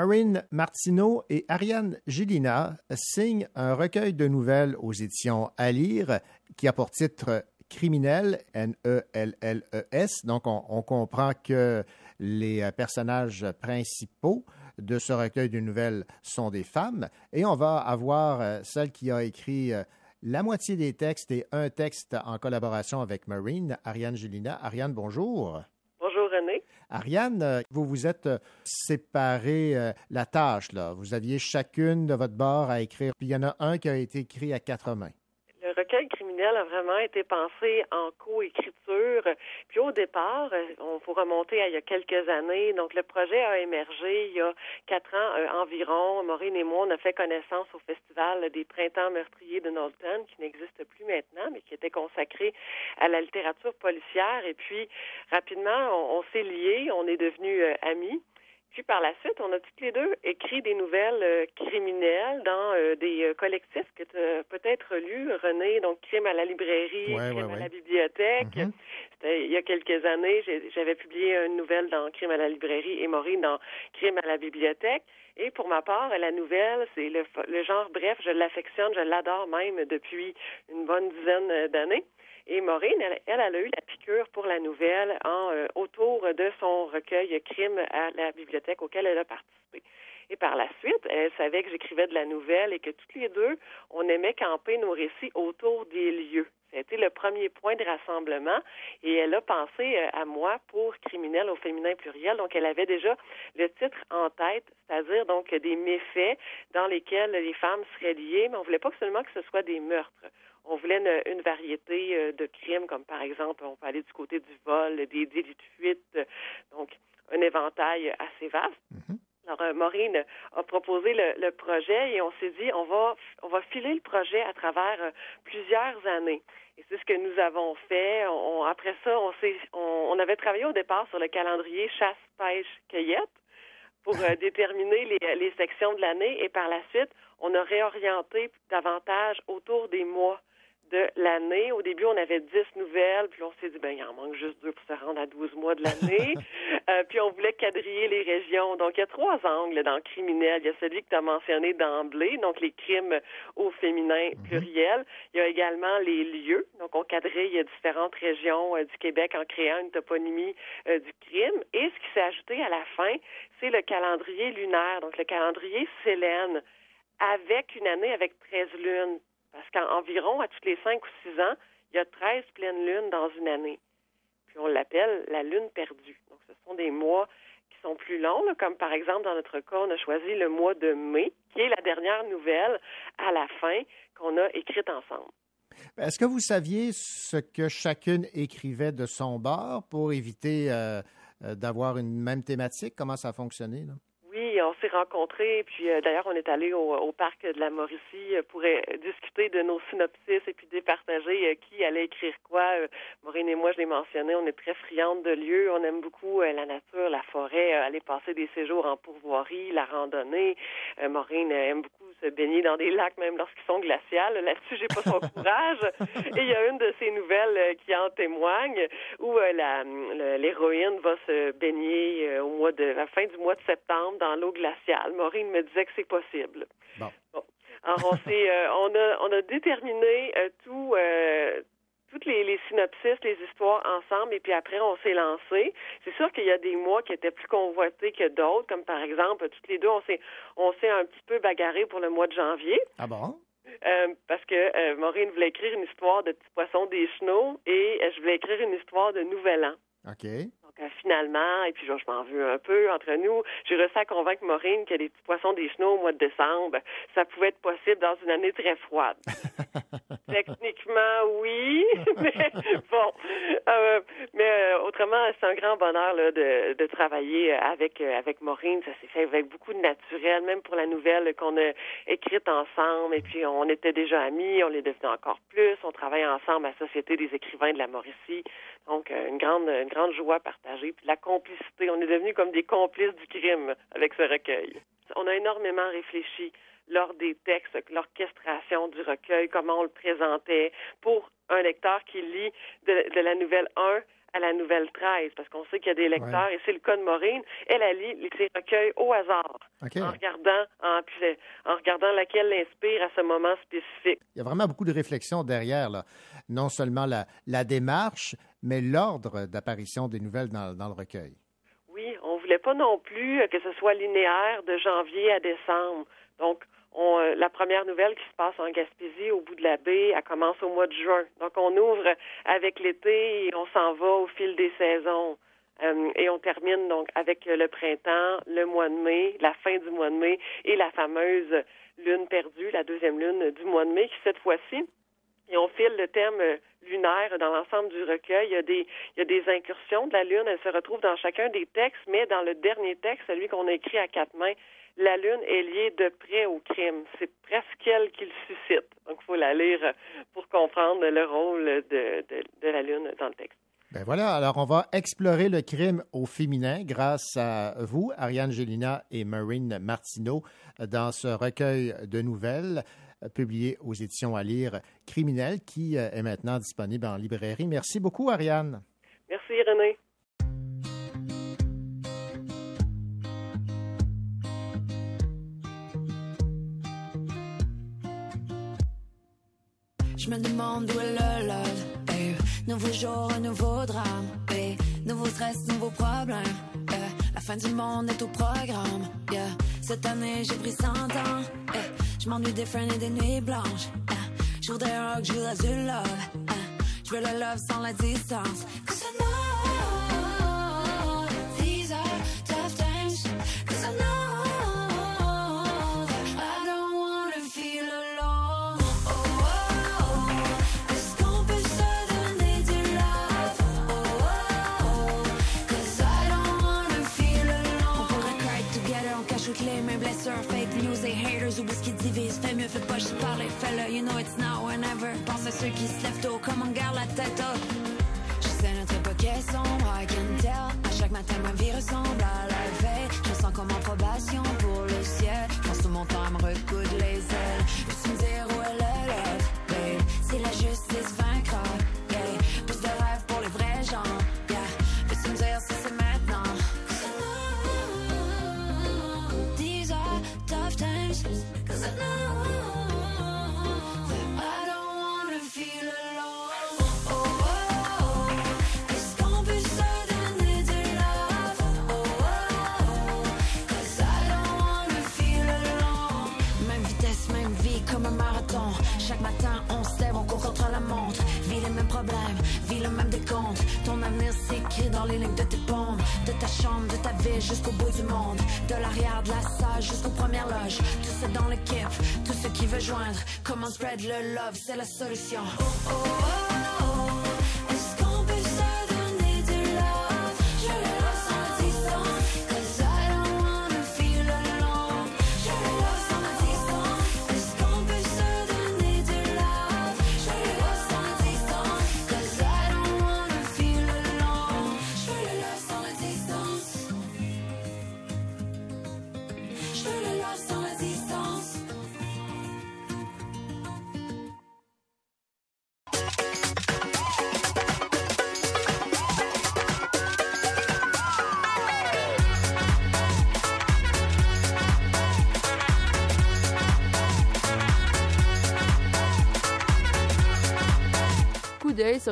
Maureen Martineau et Ariane Gilina signent un recueil de nouvelles aux éditions à lire qui a pour titre Criminel, N-E-L-L-E-S. Donc, on, comprend que les euh, personnages principaux de ce recueil de nouvelles sont des femmes. Et on va avoir euh, celle qui a écrit euh, la moitié des textes et un texte en collaboration avec Marine, Ariane Gélina. Ariane, bonjour. Ariane, euh, vous vous êtes euh, séparé euh, la tâche. Vous aviez chacune de votre bord à écrire. Puis il y en a un qui a été écrit à quatre mains. Le recueil a vraiment été pensé en co-écriture. Puis au départ, euh, on faut remonter à il y a quelques années. Donc le projet a émergé il y a quatre ans euh, environ. Maureen et moi, on a fait connaissance au festival des Printemps meurtriers de Knowlton, qui n'existe plus maintenant, mais qui était consacré à la littérature policière. Et puis rapidement, on, on s'est liés, on est devenus euh, amis. Puis par la suite, on a toutes les deux écrit des nouvelles euh, criminelles dans euh, des euh, collectifs que tu as peut-être lu, René, donc Crime à la librairie, Ouais, Crime ouais, à ouais. la bibliothèque. Mhm. C'était il y a quelques années, j'avais publié une nouvelle dans Crime à la librairie et Maureen dans Crime à la bibliothèque. Et pour ma part, la nouvelle, c'est le, le genre, bref, je l'affectionne, je l'adore même depuis une bonne dizaine d'années. Et Maureen, elle, elle, a eu la piqûre pour la nouvelle en euh, autour de son recueil Crime à la bibliothèque auquel elle a participé. Et par la suite, elle savait que j'écrivais de la nouvelle et que toutes les deux, on aimait camper nos récits autour des lieux. Été le premier point de rassemblement et elle a pensé euh, à moi pour criminel au féminin pluriel. Donc, elle avait déjà le titre en tête, c'est-à-dire donc des méfaits dans lesquels les femmes seraient liées, mais on voulait pas seulement que ce soit des meurtres. On voulait une, une variété euh, de crimes, comme par exemple, on peut aller du côté du vol, des délits de fuite, euh, donc un éventail assez vaste. Alors, euh, Maureen a proposé le, le projet et on s'est dit, on va, on va filer le projet à travers plusieurs années. Et c'est ce que nous avons fait. On- après ça, on, on, on avait travaillé au départ sur le calendrier chasse, pêche, cueillette pour euh, déterminer les, les sections de l'année. Et par la suite, on a réorienté davantage autour des mois de l'année. Au début, on avait 10 nouvelles, puis on s'est dit, ben, il en manque juste deux pour se rendre à 12 mois de l'année. Euh, puis on voulait quadriller les régions. Donc, il y a trois angles dans le criminel. Il y a celui que tu as mentionné d'emblée, donc les crimes au féminin pluriel. Il y a également les lieux. Donc, on quadrille différentes régions euh, du Québec en créant une toponymie euh, du crime. Et ce qui s'est ajouté à la fin, c'est le calendrier lunaire, donc le calendrier Célène, avec une année avec 13 lunes. Parce qu'environ, à tous les 5 ou 6 ans, il y a 13 pleines lunes dans une année. Puis on l'appelle la lune perdue. Donc, ce sont des mois qui sont plus longs, comme par exemple, dans notre cas, on a choisi le mois de mai, qui est la dernière nouvelle à la fin qu'on a écrite ensemble. Est-ce que vous saviez ce que chacune écrivait de son bord pour éviter euh, euh, d'avoir une même thématique? Comment ça a fonctionné? Là? Oui, on s'est rencontrés, puis euh, d'ailleurs, on est allé au, au parc de la Mauricie euh, pour euh, discuter de nos synopsis et puis départager euh, qui allait écrire quoi. Maureen et moi, je l'ai mentionné, on est très friandes de lieux, on aime beaucoup la nature, la forêt, aller passer des séjours en pourvoirie, la randonnée. Maureen aime beaucoup se baigner dans des lacs, même lorsqu'ils sont glaciales. Là-dessus, j'ai pas son courage. Et il y a une de ces nouvelles qui en témoigne, où l'héroïne va se baigner au mois de la fin du mois de septembre dans l'eau glaciale. Maureen me disait que c'est possible. Bon. Alors, on, euh, on, a, on a déterminé euh, tout, euh, toutes les, les synopsis, les histoires ensemble, et puis après, on s'est lancé. C'est sûr qu'il y a des mois qui étaient plus convoités que d'autres, comme par exemple, toutes les deux, on s'est, on s'est un petit peu bagarré pour le mois de janvier. Ah bon? Euh, parce que euh, Maureen voulait écrire une histoire de petits poissons des chenaux et euh, je voulais écrire une histoire de Nouvel An. OK. Donc, euh, finalement, et puis je, je m'en veux un peu entre nous, j'ai réussi à convaincre Maureen que les petits poissons des chenaux au mois de décembre, ça pouvait être possible dans une année très froide. Techniquement, oui, mais bon. Euh, mais euh, autrement, c'est un grand bonheur là, de, de travailler avec euh, avec Maureen. Ça s'est fait avec beaucoup de naturel, même pour la nouvelle qu'on a écrite ensemble. Et puis, on était déjà amis, on l'est devenu encore plus. On travaille ensemble à la Société des écrivains de la Mauricie. Donc, une grande, une grande joie partagée. Puis la complicité. On est devenus comme des complices du crime avec ce recueil. On a énormément réfléchi lors des textes, l'orchestration du recueil, comment on le présentait pour un lecteur qui lit de, de la nouvelle 1 à la nouvelle 13, parce qu'on sait qu'il y a des lecteurs, et c'est le cas de Maureen. Elle, elle lit ses recueils au hasard, en regardant en, en regardant laquelle l'inspire à ce moment spécifique. Il y a vraiment beaucoup de réflexion derrière, là. non seulement la, la démarche, mais l'ordre d'apparition des nouvelles dans, le recueil. Oui, on voulait pas non plus euh, que ce soit linéaire de janvier à décembre. Donc, on, euh, la première nouvelle qui se passe en Gaspésie, au bout de la baie, elle commence au mois de juin. Donc, on ouvre avec l'été et on s'en va au fil des saisons. Euh, et on termine donc avec le printemps, le mois de mai, la fin du mois de mai et la fameuse lune perdue, la deuxième lune du mois de mai, qui cette fois-ci, et on file le thème euh, lunaire dans l'ensemble du recueil. Il y, a des, incursions de la Lune. Elle se retrouve dans chacun des textes, mais dans le dernier texte, celui qu'on a écrit à quatre mains, la Lune est liée de près au crime. C'est presque elle qui le suscite. Donc, il faut la lire pour comprendre le rôle de, la Lune dans le texte. Ben voilà, alors on va explorer le crime au féminin grâce à vous, Ariane Gélina et Marine Martineau, dans ce recueil de nouvelles euh, publié aux éditions à lire Criminel qui euh, est maintenant disponible en librairie. Merci beaucoup, Ariane. Merci, René. Je me demande où est le love, babe. Nouveau jour, un nouveau drame, babe. Nouveau stress, nouveau problème. yeah. La fin du monde est au programme. Yeah. Cette année, j'ai pris 100 ans. yeah. Je m'ennuie des friends et des nuits blanches. yeah. Je voudrais rock, je voudrais du love. yeah. Je veux le love sans la distance. Divise. Fais pas juste parler, fais-le. You know it's now or never. Pense à ceux qui se lèvent tôt, comme on garde la tête haute. Je sais notre époque est sombre, I can tell. À chaque matin, ma vie ressemble à la veille. Je me sens comme en probation pour le ciel. Je pense tout mon temps à me recoudre les ailes. S'écrit dans les lignes de tes paumes. De ta chambre, de ta ville jusqu'au bout du monde. De l'arrière de la salle jusqu'aux premières loges. Tout c'est dans l'équipe, tout ce qui veut joindre. Comment spread le love, c'est la solution. Oh, oh, oh.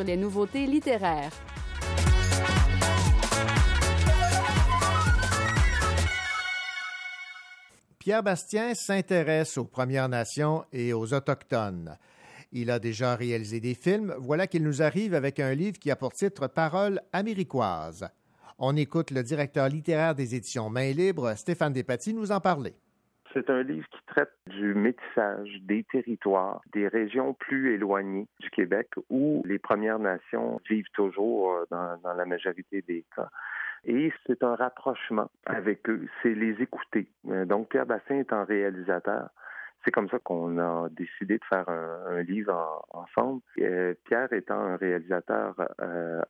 Les nouveautés littéraires. Pierre Bastien s'intéresse aux Premières Nations et aux Autochtones. Il a déjà réalisé des films. Voilà qu'il nous arrive avec un livre qui a pour titre Paroles américoises. On écoute le directeur littéraire des éditions Main Libre, Stéphane Despatie, nous en parler. C'est un livre qui traite du métissage des territoires, des régions plus éloignées du Québec où les Premières Nations vivent toujours euh, dans, la majorité des cas. Et c'est un rapprochement avec eux, c'est les écouter. Euh, Donc Pierre Bassin étant réalisateur, c'est comme ça qu'on a décidé de faire un, un livre en- ensemble. Euh, Pierre étant un réalisateur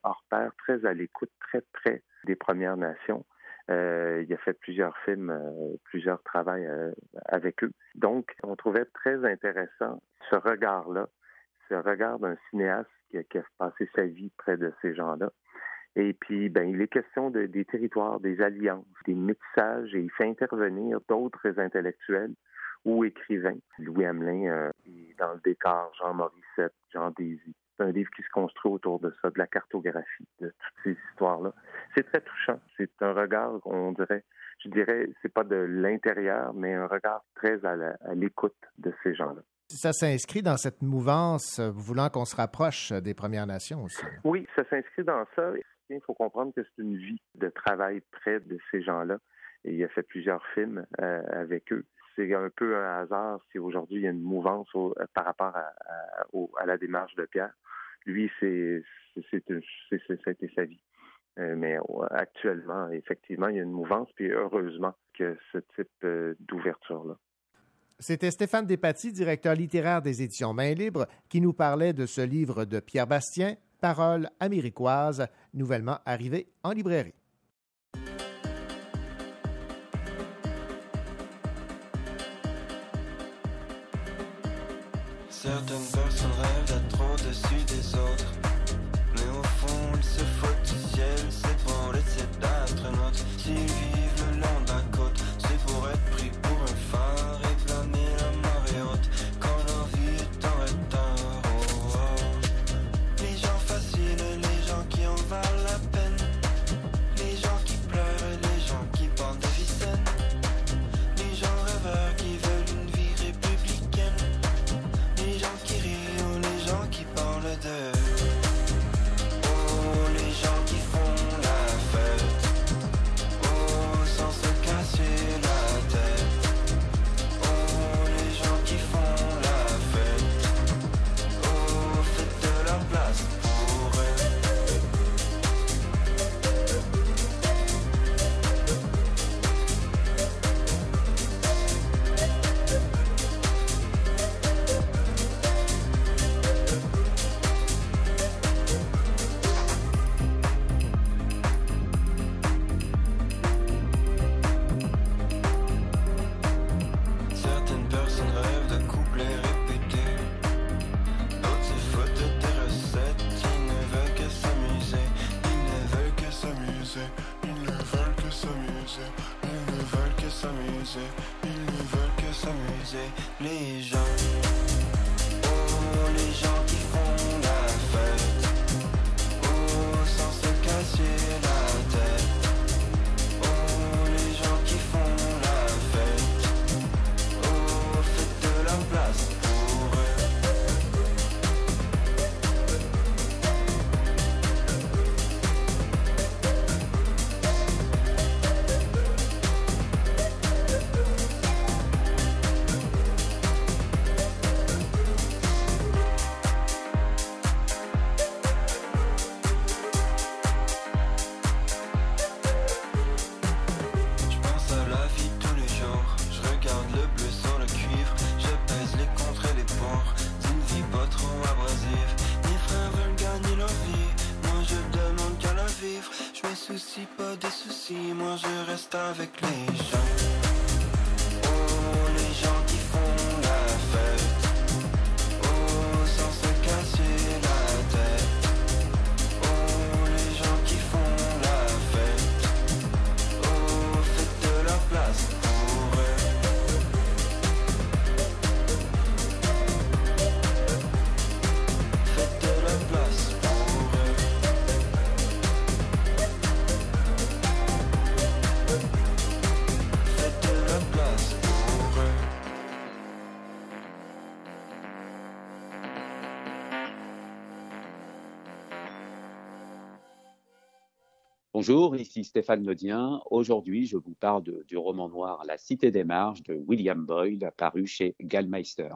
hors pair, très à l'écoute, très près des Premières Nations. Euh, il a fait plusieurs films, euh, plusieurs travails euh, avec eux. Donc, on trouvait très intéressant ce regard-là, ce regard d'un cinéaste qui a, qui a passé sa vie près de ces gens-là Et puis, ben, il est question de, des territoires, des alliances, des métissages, et il fait intervenir d'autres intellectuels ou écrivains. Louis Hamelin euh, dans le décor, Jean Morissette, Jean Désy. C'est un livre qui se construit autour de ça, de la cartographie, de toutes ces histoires-là. C'est très touchant. C'est un regard, on dirait, je dirais, c'est pas de l'intérieur, mais un regard très à la- à l'écoute de ces gens-là. Ça s'inscrit dans cette mouvance euh, voulant qu'on se rapproche des Premières Nations aussi. Oui, ça s'inscrit dans ça. Il faut comprendre que c'est une vie de travail près de ces gens-là. Et il a fait plusieurs films euh, avec eux. C'est un peu un hasard si aujourd'hui il y a une mouvance euh, par rapport à, la démarche de Pierre. Lui, été sa vie. Euh, mais euh, actuellement, effectivement, il y a une mouvance, puis heureusement que ce type d'ouverture-là. C'était Stéphane Despatie, directeur littéraire des éditions Main Libre, qui nous parlait de ce livre de Pierre Bastien, Paroles américoises, nouvellement arrivé en librairie. Certaines personnes rêvent d'être au-dessus des autres. Mais au fond, ils se foutent Bonjour, ici Stéphane Ledien. Aujourd'hui, je vous parle du roman noir La Cité des Marges de William Boyle, paru chez Gallmeister.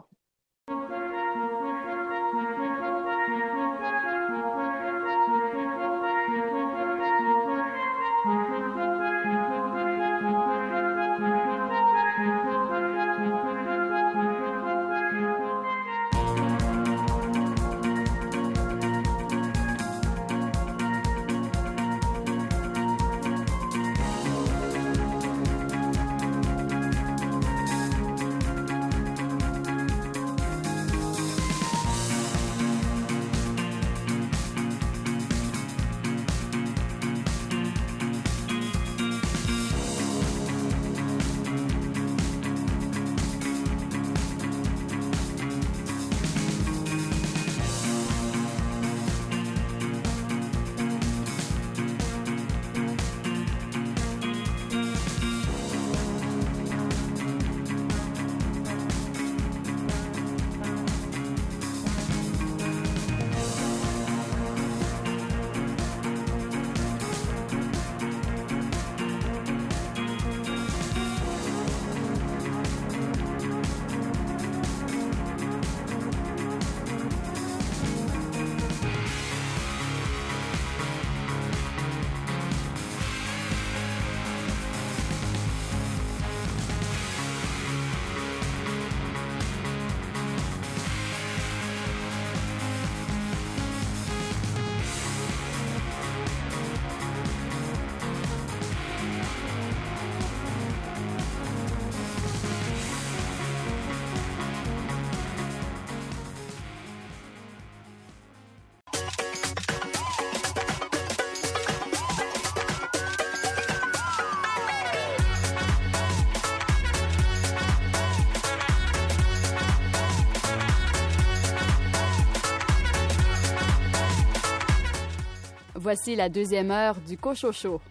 Voici la deuxième heure du Cochocho.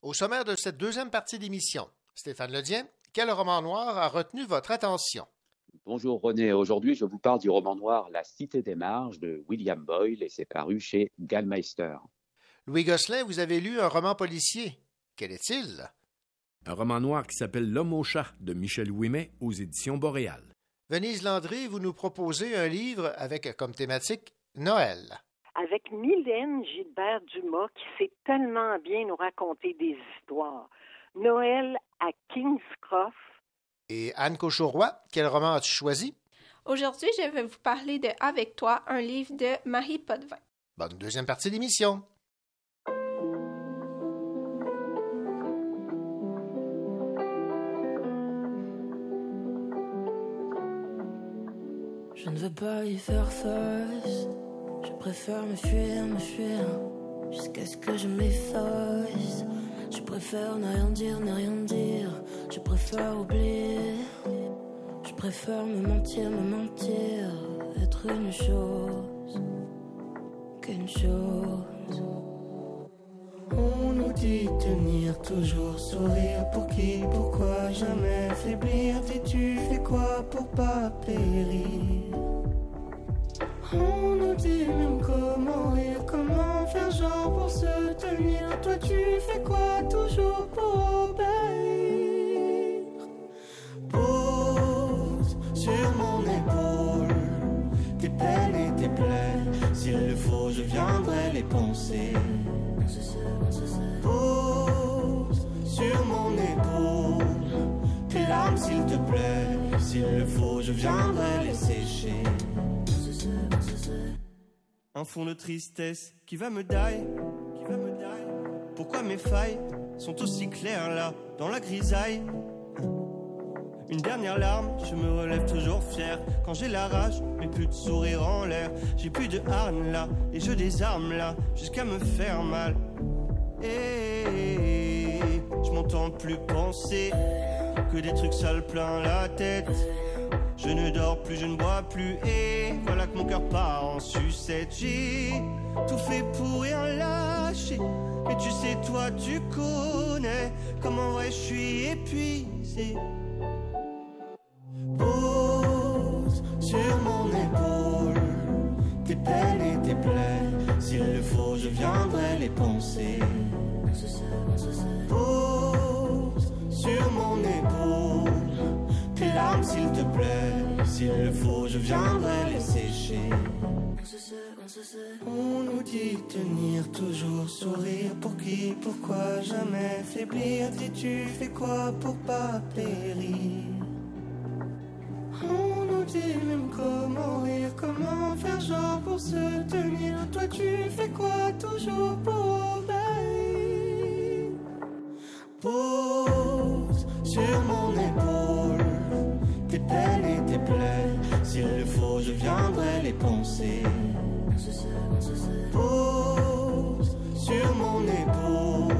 Au sommaire de cette deuxième partie d'émission, Stéphane Ledien, quel roman noir a retenu votre attention? Bonjour René, aujourd'hui je vous parle du roman noir La Cité des Marges de William Boyle et c'est paru chez Gallmeister. Louis Gosselin, vous avez lu un roman policier. Quel est-il? Un roman noir qui s'appelle L'homme au chat de Michel Ouimet aux éditions Boréal. Venise Landry, vous nous proposez un livre avec comme thématique Noël. Avec Mylène Gilbert-Dumas qui sait tellement bien nous raconter des histoires. Noël à King's Cross. Et Anne Cochauroy, quel roman as-tu choisi? Aujourd'hui, je vais vous parler de Avec toi, un livre de Marie Potvin. Bonne deuxième partie d'émission. Veux pas y faire face. Je préfère me fuir, me fuir. Jusqu'à ce que je m'efface. Je préfère ne rien dire, ne rien dire. Je préfère oublier. Je préfère me mentir, me mentir. Être une chose. Qu'une chose. On nous dit tenir toujours sourire pour qui, pourquoi jamais faiblir? Dis-tu fais quoi pour pas périr? On nous dit même comment rire, comment faire genre pour se tenir. Toi tu fais quoi toujours pour obéir? S'il te plaît. S'il le faut, je viendrai les sécher. Un fond de tristesse qui va me die, qui va me die. Pourquoi mes failles sont aussi claires là, dans la grisaille? Une dernière larme, je me relève toujours fier. Quand j'ai la rage, mais plus de sourire en l'air. J'ai plus de harne là, et je désarme là, jusqu'à me faire mal. Et je m'entends plus penser que des trucs sales plein la tête. Je ne dors plus, je ne bois plus, et voilà que mon cœur part en sucette. J'ai tout fait pour rien lâcher. Mais tu sais, toi, tu connais comment vrai je suis épuisé. Pose sur mon épaule tes peines et tes plaies. S'il le faut, je viendrai les penser. Sur mon épaule tes larmes, s'il te plaît. S'il le faut, je viendrai les sécher. On nous dit tenir toujours sourire pour qui, pourquoi jamais faiblir? Dis-tu fais quoi pour pas périr? On nous dit même comment rire, comment faire genre pour se tenir. Toi tu fais quoi toujours pour viendrai les penser. Pose sur mon épaule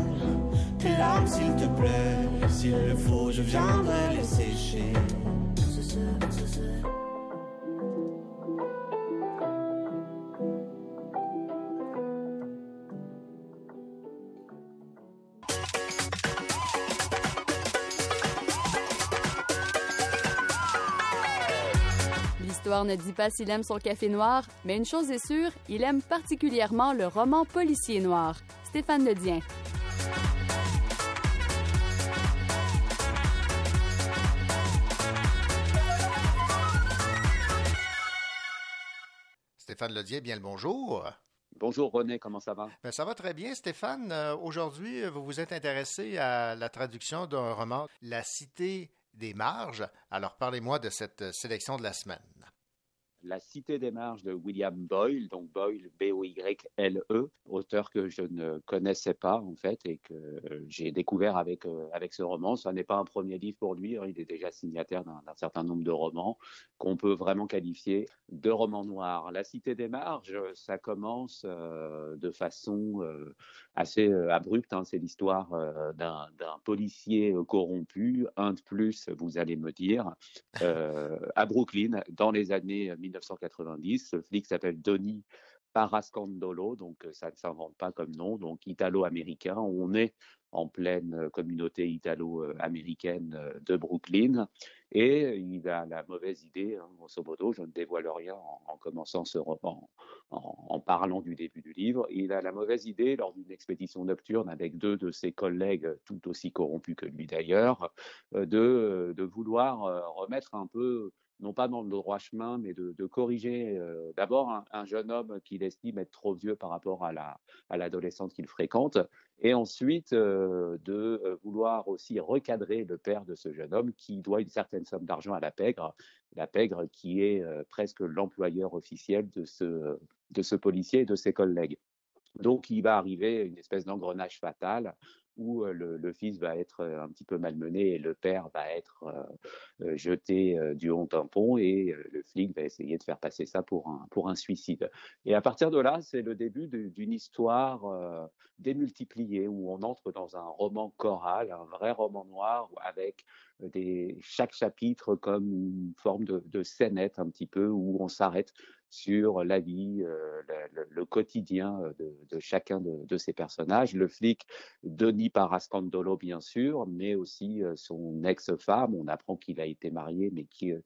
tes larmes, s'il te plaît. S'il le faut, je viendrai les Ne dit pas s'il aime son café noir, mais une chose est sûre, il aime particulièrement le roman policier noir. Stéphane Ledien. Stéphane Ledier, bien le bonjour. Bonjour René, comment ça va? Ben, ça va très bien, Stéphane. Euh, Aujourd'hui, vous vous êtes intéressé à la traduction d'un roman, La Cité des Marges. Alors, parlez-moi de cette sélection de la semaine. La Cité des Marges de William Boyle, donc Boyle, B-O-Y-L-E, auteur que je ne connaissais pas en fait et que j'ai découvert avec, euh, avec ce roman. Ce n'est pas un premier livre pour lui, hein. il est déjà signataire d'un certain nombre de romans qu'on peut vraiment qualifier de romans noirs. La Cité des Marges, ça commence euh, de façon euh, assez euh, abrupte. hein. C'est l'histoire euh, d'un policier euh, corrompu, un de plus, vous allez me dire, euh, à Brooklyn dans les années 1990. Ce flic s'appelle Donny Parascandolo, donc euh, ça ne s'invente pas comme nom, donc italo-américain. On est en pleine euh, communauté italo-américaine euh, de Brooklyn. Et il a la mauvaise idée, hein, grosso modo, je ne dévoile rien en, en commençant ce roman, en, parlant du début du livre, il a la mauvaise idée, lors d'une expédition nocturne avec deux de ses collègues, tout aussi corrompus que lui d'ailleurs, de, vouloir remettre un peu non pas dans le droit chemin, mais de, corriger euh, d'abord un, un jeune homme qu'il estime être trop vieux par rapport à la à l'adolescente qu'il fréquente, et ensuite euh, de euh, vouloir aussi recadrer le père de ce jeune homme qui doit une certaine somme d'argent à la pègre, la pègre qui est presque l'employeur officiel de ce de ce policier et de ses collègues. Donc il va arriver une espèce d'engrenage fatal où le, fils va être un petit peu malmené et le père va être jeté du haut d'un pont et le flic va essayer de faire passer ça pour un, pour un suicide. Et à partir de là, c'est le début d'une histoire démultipliée où on entre dans un roman choral, un vrai roman noir avec des, chaque chapitre comme une forme de, de scénette un petit peu où on s'arrête sur la vie, euh, le, quotidien de, de chacun de, ces personnages. Le flic, Denis Parascandolo, bien sûr, mais aussi euh, son ex-femme. On apprend qu'il a été marié, mais qu'il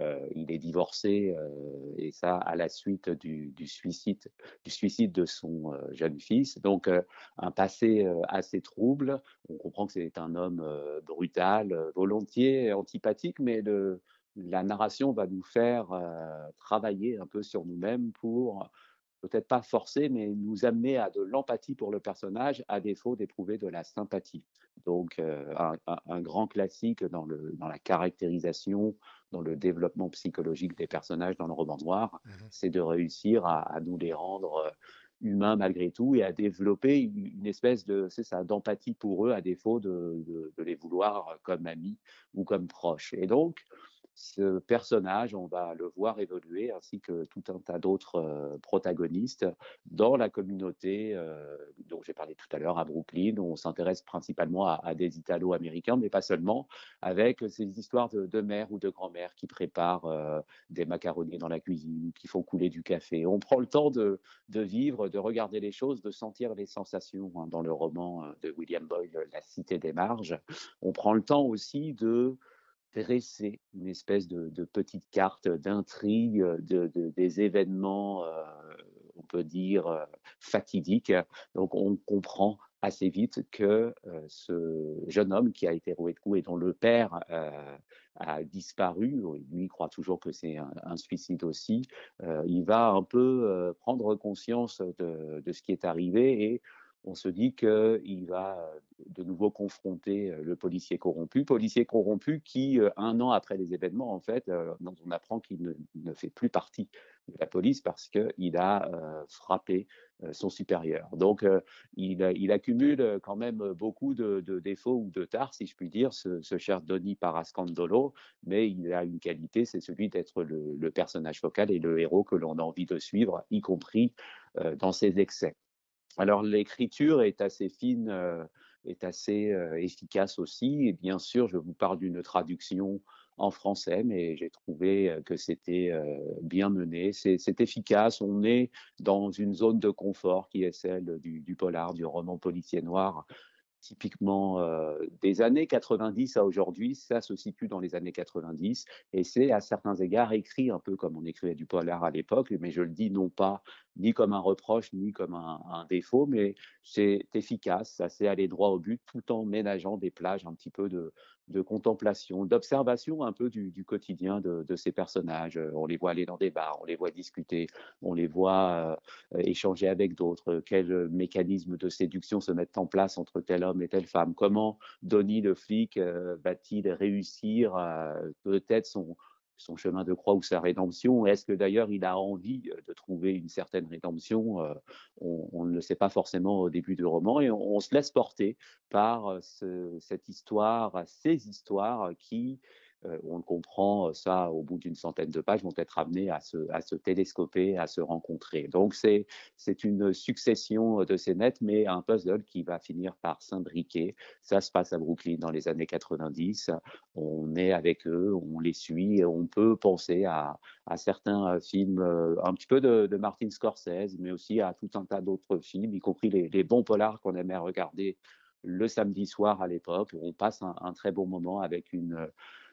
euh, il est divorcé, euh, et ça à la suite du, suicide, du suicide de son euh, jeune fils. Donc, un passé assez trouble. On comprend que c'est un homme brutal, volontiers antipathique, mais le la narration va nous faire euh, travailler un peu sur nous-mêmes pour peut-être pas forcer, mais nous amener à de l'empathie pour le personnage, à défaut d'éprouver de la sympathie. Donc, euh, un, grand classique dans, le, dans la caractérisation, dans le développement psychologique des personnages dans le roman noir, mmh. c'est de réussir à, à, nous les rendre humains malgré tout et à développer une espèce de, c'est ça, d'empathie pour eux, à défaut de, de, de, les vouloir comme amis ou comme proches. Et donc, ce personnage, on va le voir évoluer, ainsi que tout un tas d'autres euh, protagonistes dans la communauté euh, dont j'ai parlé tout à l'heure à Brooklyn. On s'intéresse principalement à, des Italo-Américains, mais pas seulement, avec ces histoires de, de mère ou de grand-mère qui préparent euh, des macaronis dans la cuisine, qui font couler du café. On prend le temps de, vivre, de regarder les choses, de sentir les sensations hein, dans le roman de William Boyle, La Cité des Marges. On prend le temps aussi de dresser une espèce de, petite carte d'intrigue de, de, des événements, euh, on peut dire, euh, fatidiques. Donc on comprend assez vite que euh, ce jeune homme qui a été roué de coups et dont le père a disparu, lui croit toujours que c'est un, suicide aussi, il va un peu prendre conscience de, de, ce qui est arrivé et on se dit qu'il va euh, de nouveau confronter euh, le policier corrompu, policier corrompu qui, euh, un an après les événements, en fait, dont on apprend qu'il ne, fait plus partie de la police parce qu'il a frappé son supérieur. Donc, il, accumule quand même beaucoup de, défauts ou de tares, si je puis dire, ce, cher Donny Parascandolo, mais il a une qualité, c'est celui d'être le, le, personnage focal et le héros que l'on a envie de suivre, y compris dans ses excès. Alors l'écriture est assez fine, euh, est assez euh, efficace aussi. Et bien sûr, je vous parle d'une traduction en français, mais j'ai trouvé euh, que c'était bien mené. C'est efficace. On est dans une zone de confort qui est celle du, du polar, du roman policier noir typiquement des années 90 à aujourd'hui, ça se situe dans les années 90 et c'est à certains égards écrit un peu comme on écrivait du polar à l'époque, mais je le dis non pas ni comme un reproche ni comme un, défaut, mais c'est efficace, ça sait aller droit au but tout en ménageant des plages un petit peu de, contemplation, d'observation un peu du, quotidien de, ces personnages. On les voit aller dans des bars, on les voit discuter, on les voit euh, échanger avec d'autres, quels mécanismes de séduction se mettent en place entre tel homme et telle femme, comment Donny le flic euh, va-t-il réussir peut-être son son chemin de croix ou sa rédemption. Est-ce que d'ailleurs il a envie euh, de trouver une certaine rédemption euh, on, ne le sait pas forcément au début du roman et on, se laisse porter par euh, ce, cette histoire, ces histoires qui on le comprend, ça, au bout d'une centaine de pages, vont être amenés à se, à se télescoper, à se rencontrer. Donc, c'est, une succession de scénettes, mais un puzzle qui va finir par s'imbriquer. Ça se passe à Brooklyn dans les années 90. On est avec eux, on les suit, on peut penser à, certains films, euh, un petit peu de, Martin Scorsese, mais aussi à tout un tas d'autres films, y compris les, les bons polars qu'on aimait regarder le samedi soir à l'époque. On passe un, un très bon moment avec une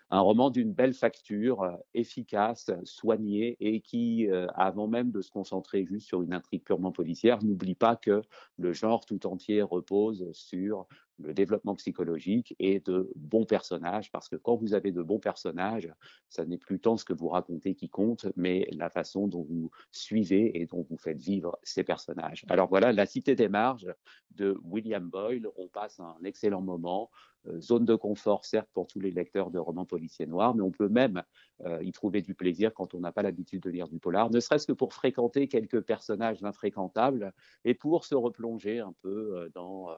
un roman d'une belle facture, euh, efficace, soigné et qui, euh, avant même de se concentrer juste sur une intrigue purement policière, n'oublie pas que le genre tout entier repose sur le développement psychologique et de bons personnages, parce que quand vous avez de bons personnages, ça n'est plus tant ce que vous racontez qui compte, mais la façon dont vous suivez et dont vous faites vivre ces personnages. Alors voilà, La Cité des Marges de William Boyle, on passe un excellent moment, euh, zone de confort certes pour tous les lecteurs de romans policiers noirs, mais on peut même euh, y trouver du plaisir quand on n'a pas l'habitude de lire du polar, ne serait-ce que pour fréquenter quelques personnages infréquentables et pour se replonger un peu euh, dans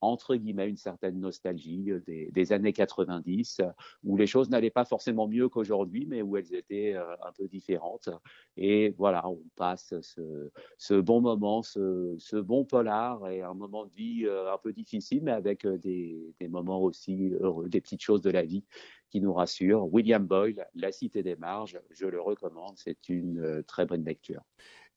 entre guillemets une certaine nostalgie euh, des, années 90 euh, où les choses n'allaient pas forcément mieux qu'aujourd'hui mais où elles étaient euh, un peu différentes. Et voilà on passe ce, bon moment ce, bon polar et un moment de vie un peu difficile mais avec des, moments aussi heureux des petites choses de la vie qui nous rassurent. William Boyle La Cité des Marges je le recommande c'est une très bonne lecture.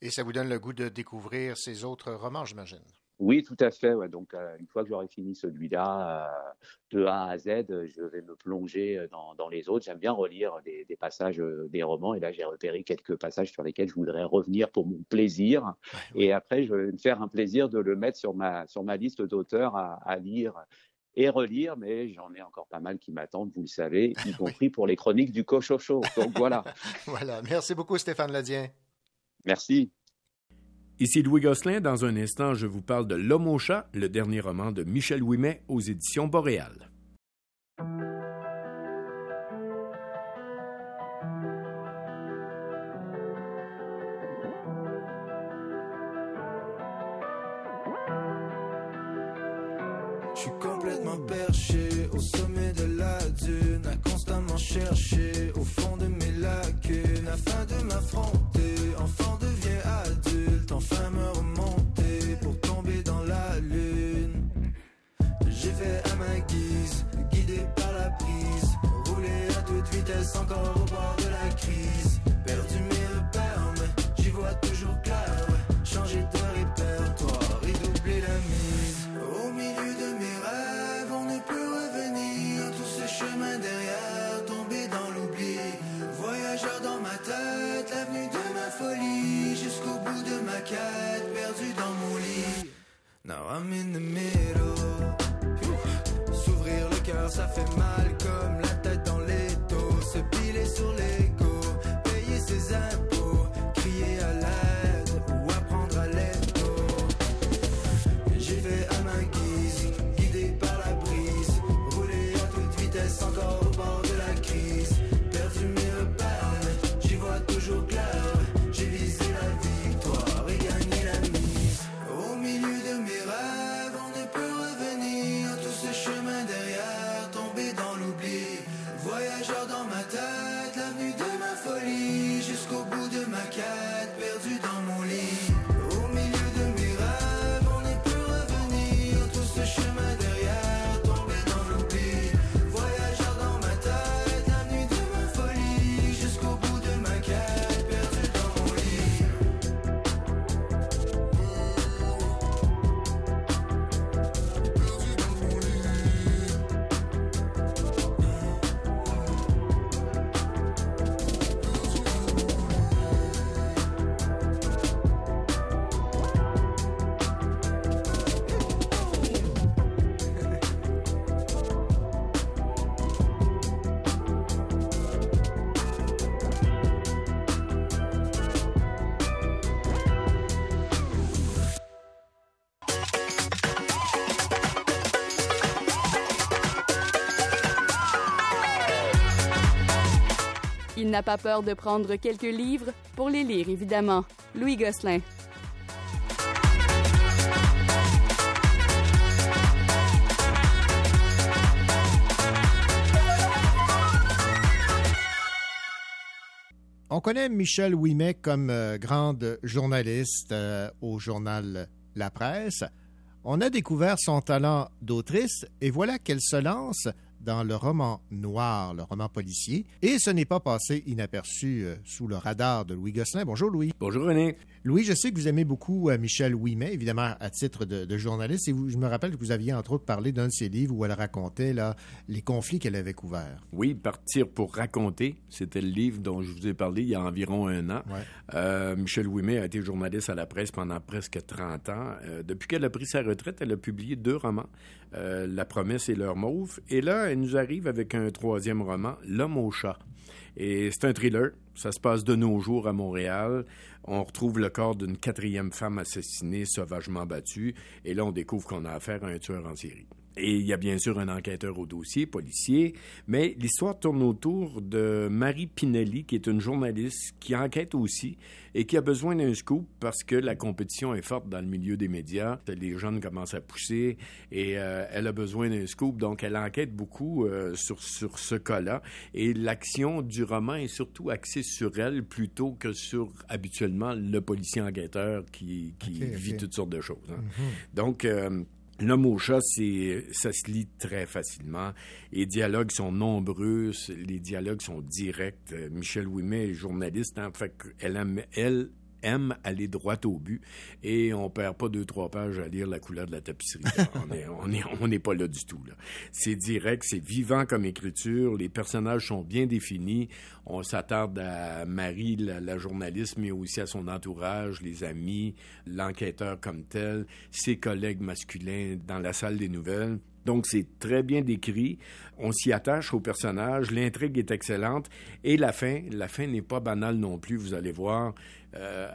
Et ça vous donne le goût de découvrir ces autres romans, j'imagine? Oui, tout à fait. Ouais. Donc, euh, une fois que j'aurai fini celui-là, euh, de A à Z, euh, je vais me plonger dans, dans les autres. J'aime bien relire des, des passages des romans, et là, j'ai repéré quelques passages sur lesquels je voudrais revenir pour mon plaisir. Et après, je vais me faire un plaisir de le mettre sur ma, sur ma liste d'auteurs à, à lire et relire, mais j'en ai encore pas mal qui m'attendent, vous le savez, y compris pour les chroniques du Cochocho. Donc voilà. Voilà. Merci beaucoup, Stéphane Ledien. Merci. Ici Louis Gosselin. Dans un instant, je vous parle de L'Homme au chat, le dernier roman de Michel Ouimet aux éditions Boréal. Je suis complètement perché au sommet de la dune, à constamment chercher au fond de mes lacunes, afin de m'affronter. N'a pas peur de prendre quelques livres pour les lire, évidemment. Louis Gosselin. On connaît Michel Ouimet comme euh, grande journaliste euh, au journal La Presse. On a découvert son talent d'autrice et voilà qu'elle se lance dans le roman noir, le roman policier. Et ce n'est pas passé inaperçu euh, sous le radar de Louis Gosselin. Bonjour Louis. Bonjour René. Louis, je sais que vous aimez beaucoup euh, Michel Ouimet, évidemment à titre de, de journaliste. Et vous, je me rappelle que vous aviez entre autres parlé d'un de ses livres où elle racontait là, les conflits qu'elle avait couverts. Oui, Partir pour raconter, c'était le livre dont je vous ai parlé il y a environ un an. Ouais. Euh, Michel Ouimet a été journaliste à la presse pendant presque 30 ans. Euh, depuis qu'elle a pris sa retraite, elle a publié deux romans, euh, La promesse et l'heure mauve. Et là, elle nous arrive avec un troisième roman, L'homme au chat. Et c'est un thriller. Ça se passe de nos jours à Montréal. On retrouve le corps d'une quatrième femme assassinée, sauvagement battue. Et là, on découvre qu'on a affaire à un tueur en série. Et il y a bien sûr un enquêteur au dossier, policier, mais l'histoire tourne autour de Marie Pinelli, qui est une journaliste qui enquête aussi et qui a besoin d'un scoop parce que la compétition est forte dans le milieu des médias. Les jeunes commencent à pousser et euh, elle a besoin d'un scoop, donc elle enquête beaucoup euh, sur, sur ce cas-là. Et l'action du roman est surtout axée sur elle plutôt que sur habituellement le policier enquêteur qui, vit toutes sortes de choses. hein. Mhm. Donc, euh, L'homme au chat, ça se lit très facilement. Les dialogues sont nombreux, les dialogues sont directs. Euh, Michel Ouimet est journaliste, hein, fait qu'elle aime, elle aime aller droit au but et on perd pas deux trois pages à lire la couleur de la tapisserie. on est on est on n'est pas là du tout. C'est direct, c'est vivant comme écriture, les personnages sont bien définis. On s'attarde à Marie la, la journaliste mais aussi à son entourage, les amis, l'enquêteur comme tel, ses collègues masculins dans la salle des nouvelles. Donc, c'est très bien décrit. On s'y attache au personnage. L'intrigue est excellente. Et la fin, la fin n'est pas banale non plus. Vous allez voir. Euh,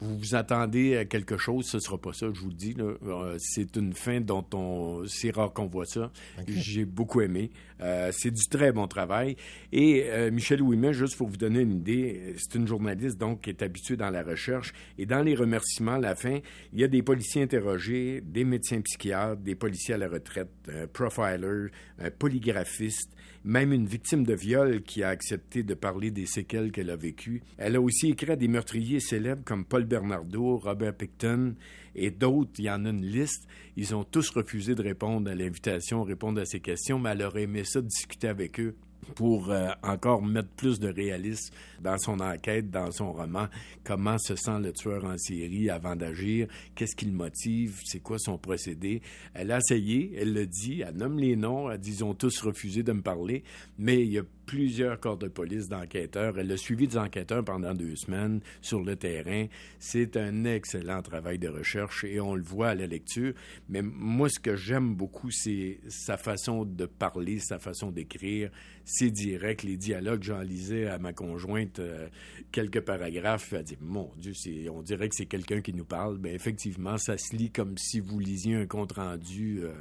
vous vous attendez à quelque chose, ce sera pas ça, je vous le dis. Euh, c'est une fin dont on, c'est rare qu'on voit ça. J'ai beaucoup aimé. Euh, c'est du très bon travail. Et Michel Ouimet, juste pour vous donner une idée, c'est une journaliste donc qui est habituée dans la recherche. Et dans les remerciements, à la fin, il y a des policiers interrogés, des médecins psychiatres, des policiers à la retraite, un profiler, un polygraphiste, même une victime de viol qui a accepté de parler des séquelles qu'elle a vécues. Elle a aussi écrit à des meurtriers célèbres comme Paul Bernardo, Robert Picton et d'autres. Il y en a une liste. Ils ont tous refusé de répondre à l'invitation, répondre à ces questions, mais elle aurait aimé ça discuter avec eux pour euh, encore mettre plus de réalisme dans son enquête, dans son roman. Comment se sent le tueur en série avant d'agir? Qu'est-ce qui le motive? C'est quoi son procédé? Elle a essayé, elle le dit, elle nomme les noms, elle dit ils ont tous refusé de me parler, mais il y a plusieurs corps de police d'enquêteurs. Elle a suivi des enquêteurs pendant deux semaines sur le terrain. C'est un excellent travail de recherche et on le voit à la lecture. Mais moi, ce que j'aime beaucoup, c'est sa façon de parler, sa façon d'écrire. C'est direct. Les dialogues, j'en lisais à ma conjointe euh, quelques paragraphes. Elle dit Mon Dieu, on dirait que c'est quelqu'un qui nous parle. Ben, effectivement, ça se lit comme si vous lisiez un compte-rendu euh,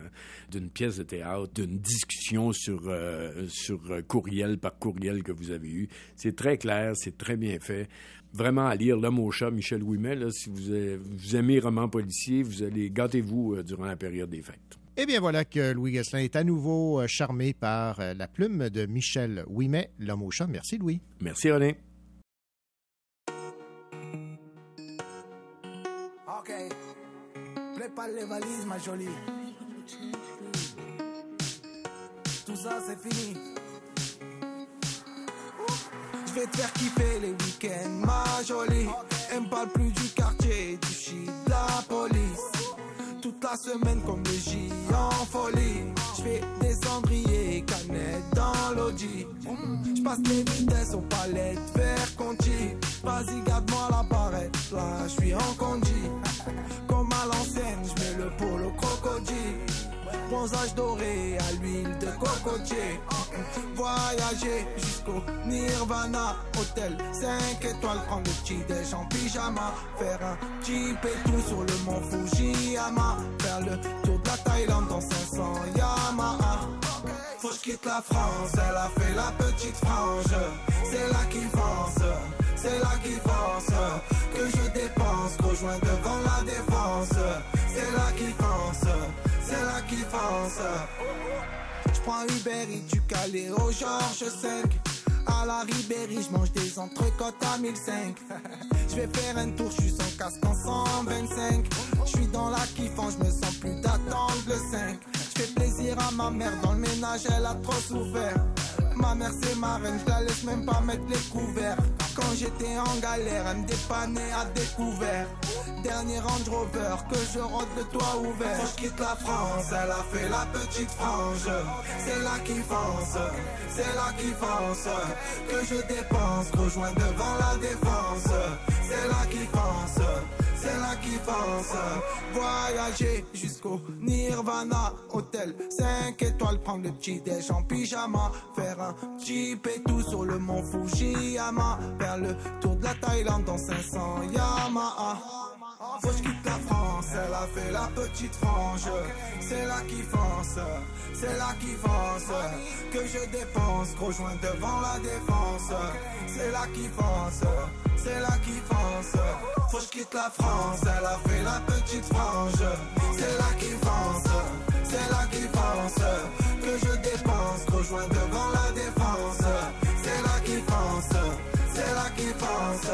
d'une pièce de théâtre, d'une discussion sur, euh, sur euh, par courriel que vous avez eu. C'est très clair, c'est très bien fait. Vraiment à lire L'homme au chat, Michel Ouimet, là, si vous, avez- vous aimez les romans policiers, vous allez gâtez-vous euh, durant la période des fêtes. Eh bien, voilà que Louis Gosselin est à nouveau euh, charmé par euh, la plume de Michel Ouimet, l'homme au chat. Merci, Louis. Merci, René. Ok. Prépare les valises, ma jolie. Tout ça, c'est fini. Je vais te faire kiffer les week-ends, ma jolie. Elle me parle plus du quartier, du shit, de la police. Toute la semaine comme le J en folie. Je fais des cendriers, canettes dans l'audi. Je passe les vitesses aux palettes, vers Conti. Vas-y, garde-moi la barrette, là, je suis en condi. Comme à l'ancienne, je mets le polo crocodile. Bronzage doré à l'huile de cocotier. Voyager jusqu'au Nirvana. Hôtel 5 étoiles, prendre le petit déj en pyjama. Faire un petit tout sur le mont Fujiyama. Faire le tour de la Thaïlande dans 500 Yamaha. Faut que je quitte la France, elle a fait la petite frange. C'est là qui fonce, c'est là qui fonce. Que je dépense, rejoins devant la défense. C'est là qui fonce. Je prends Uber du Calais au Georges 5. À la Ribéry, je mange des entrecôtes à 1005. Je vais faire un tour, je suis sans casque en 125. Je suis dans la kiffant, je me sens plus d'attendre le 5. Je fais plaisir à ma mère, dans le ménage, elle a trop souffert. Ma mère c'est ma reine, je la laisse même pas mettre les couverts. Quand j'étais en galère, elle me dépannait à découvert. Dernier Range Rover, que je rentre le toit ouvert. Quand je quitte la France, elle a fait la petite frange. C'est là qui fonce, c'est là qui fonce. Que je dépense, rejoins devant la défense. C'est là qui fonce, c'est là qui fonce. Voyager jusqu'au Nirvana, hôtel 5 étoiles, prendre le petit déj en pyjama. Faire un petit tout sur le mont Fujiyama. Faire le tour de la Thaïlande dans 500 Yamaha. Faut que je quitte la France, elle a fait la petite frange. C'est là qui fonce, c'est là qui fonce. Que je dépense, rejoins devant la défense. C'est là qui fonce, c'est là qui fonce. Faut que je quitte la France, elle a fait la petite frange. C'est là qui fonce, c'est là qui fonce. Que je dépense, rejoins devant la défense. C'est là qui fonce, c'est là qui fonce.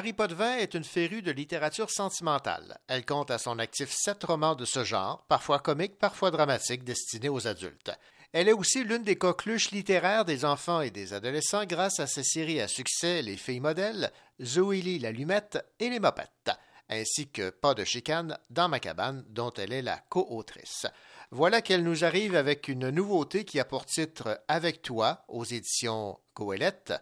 Marie Potvin est une férue de littérature sentimentale. Elle compte à son actif sept romans de ce genre, parfois comiques, parfois dramatiques, destinés aux adultes. Elle est aussi l'une des coqueluches littéraires des enfants et des adolescents grâce à ses séries à succès Les filles modèles, Zoélie l'allumette et Les mopettes, ainsi que Pas de chicane dans ma cabane, dont elle est la co-autrice. Voilà qu'elle nous arrive avec une nouveauté qui a pour titre Avec toi aux éditions Goélette.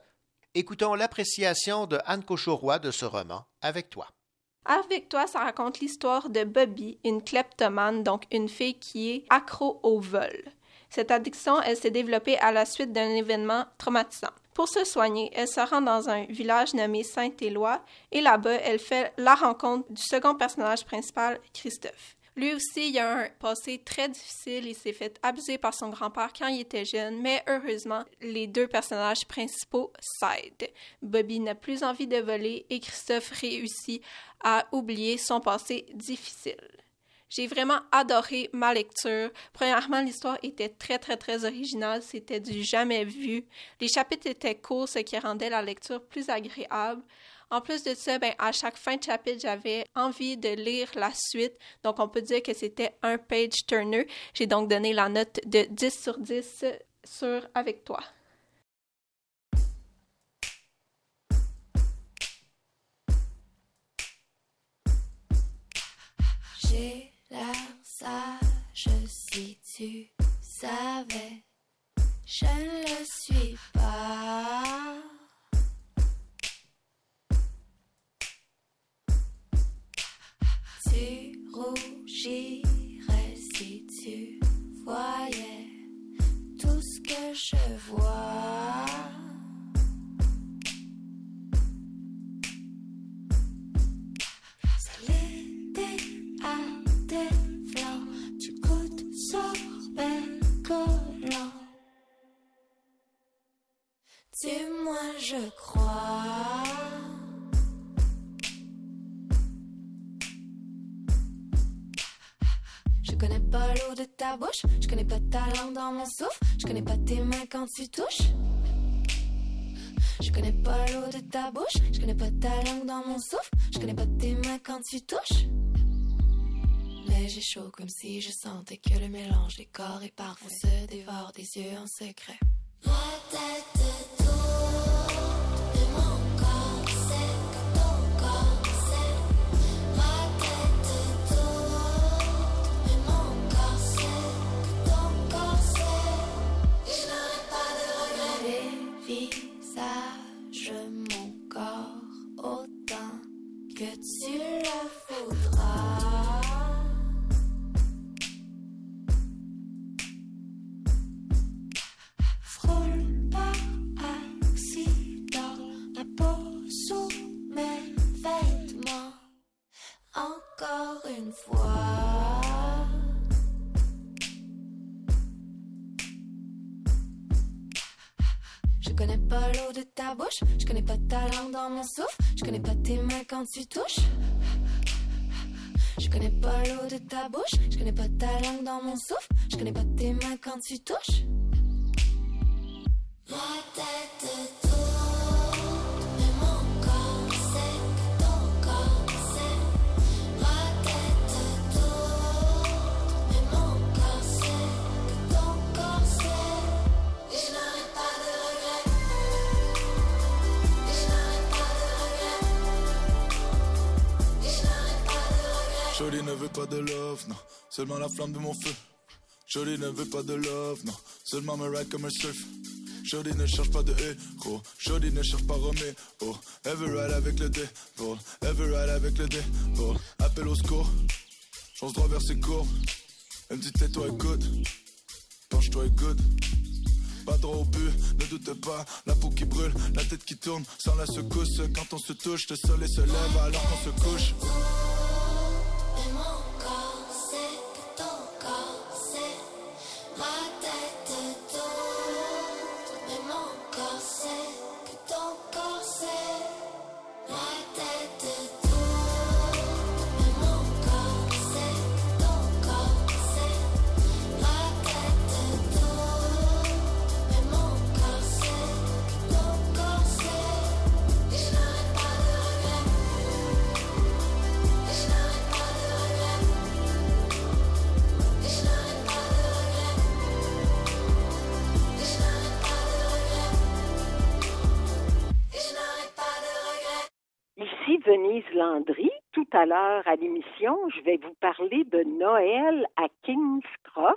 Écoutons l'appréciation de Anne Cochauroy de ce roman, Avec toi. Avec toi, ça raconte l'histoire de Bobby, une kleptomane, donc une fille qui est accro au vol. Cette addiction, elle s'est développée à la suite d'un événement traumatisant. Pour se soigner, elle se rend dans un village nommé Saint-Éloi et là-bas, elle fait la rencontre du second personnage principal, Christophe. Lui aussi, il a un passé très difficile. Il s'est fait abuser par son grand-père quand il était jeune, mais heureusement, les deux personnages principaux s'aident. Bobby n'a plus envie de voler et Christophe réussit à oublier son passé difficile. J'ai vraiment adoré ma lecture. Premièrement, l'histoire était très, très, très originale. C'était du jamais vu. Les chapitres étaient courts, ce qui rendait la lecture plus agréable. En plus de ça, ben, à chaque fin de chapitre, j'avais envie de lire la suite. Donc, on peut dire que c'était un page turner. J'ai donc donné la note de 10 sur 10 sur Avec toi. J'ai l'air sage si tu savais, je ne le suis pas. Tu rougirais si tu voyais tout ce que je vois. C'est l'été à tes flancs, tu goûtes sorbet collant. Dis-moi, je je connais pas ta langue dans mon souffle, je connais pas tes mains quand tu touches. Je connais pas l'eau de ta bouche, je connais pas ta langue dans mon souffle, je connais pas tes mains quand tu touches. Mais j'ai chaud comme si je sentais que le mélange des corps et parfum se dévore des yeux en secret. 56 touches. Je connais pas l'eau de ta bouche, je connais pas ta langue dans mon souffle, je connais pas tes mains quand tu touches. Seulement la flamme de mon feu. Jolie ne veut pas de love, non, seulement me ride comme un surf. Jolie ne cherche pas de héros, Jolie ne cherche pas Romeo. Oh, ever ride avec le devil, ever ride avec le devil. Appel au secours, fonce droit vers ses courbes. Elle me dit tais-toi écoute, penche-toi et good. Pas droit au but, ne doute pas, la peau qui brûle, la tête qui tourne, sans la secousse. Quand on se touche, le soleil se lève alors qu'on se couche. À l'émission, je vais vous parler de Noël à King's Cross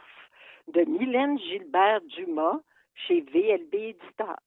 de Mylène Gilbert Dumas chez VLB Éditeur.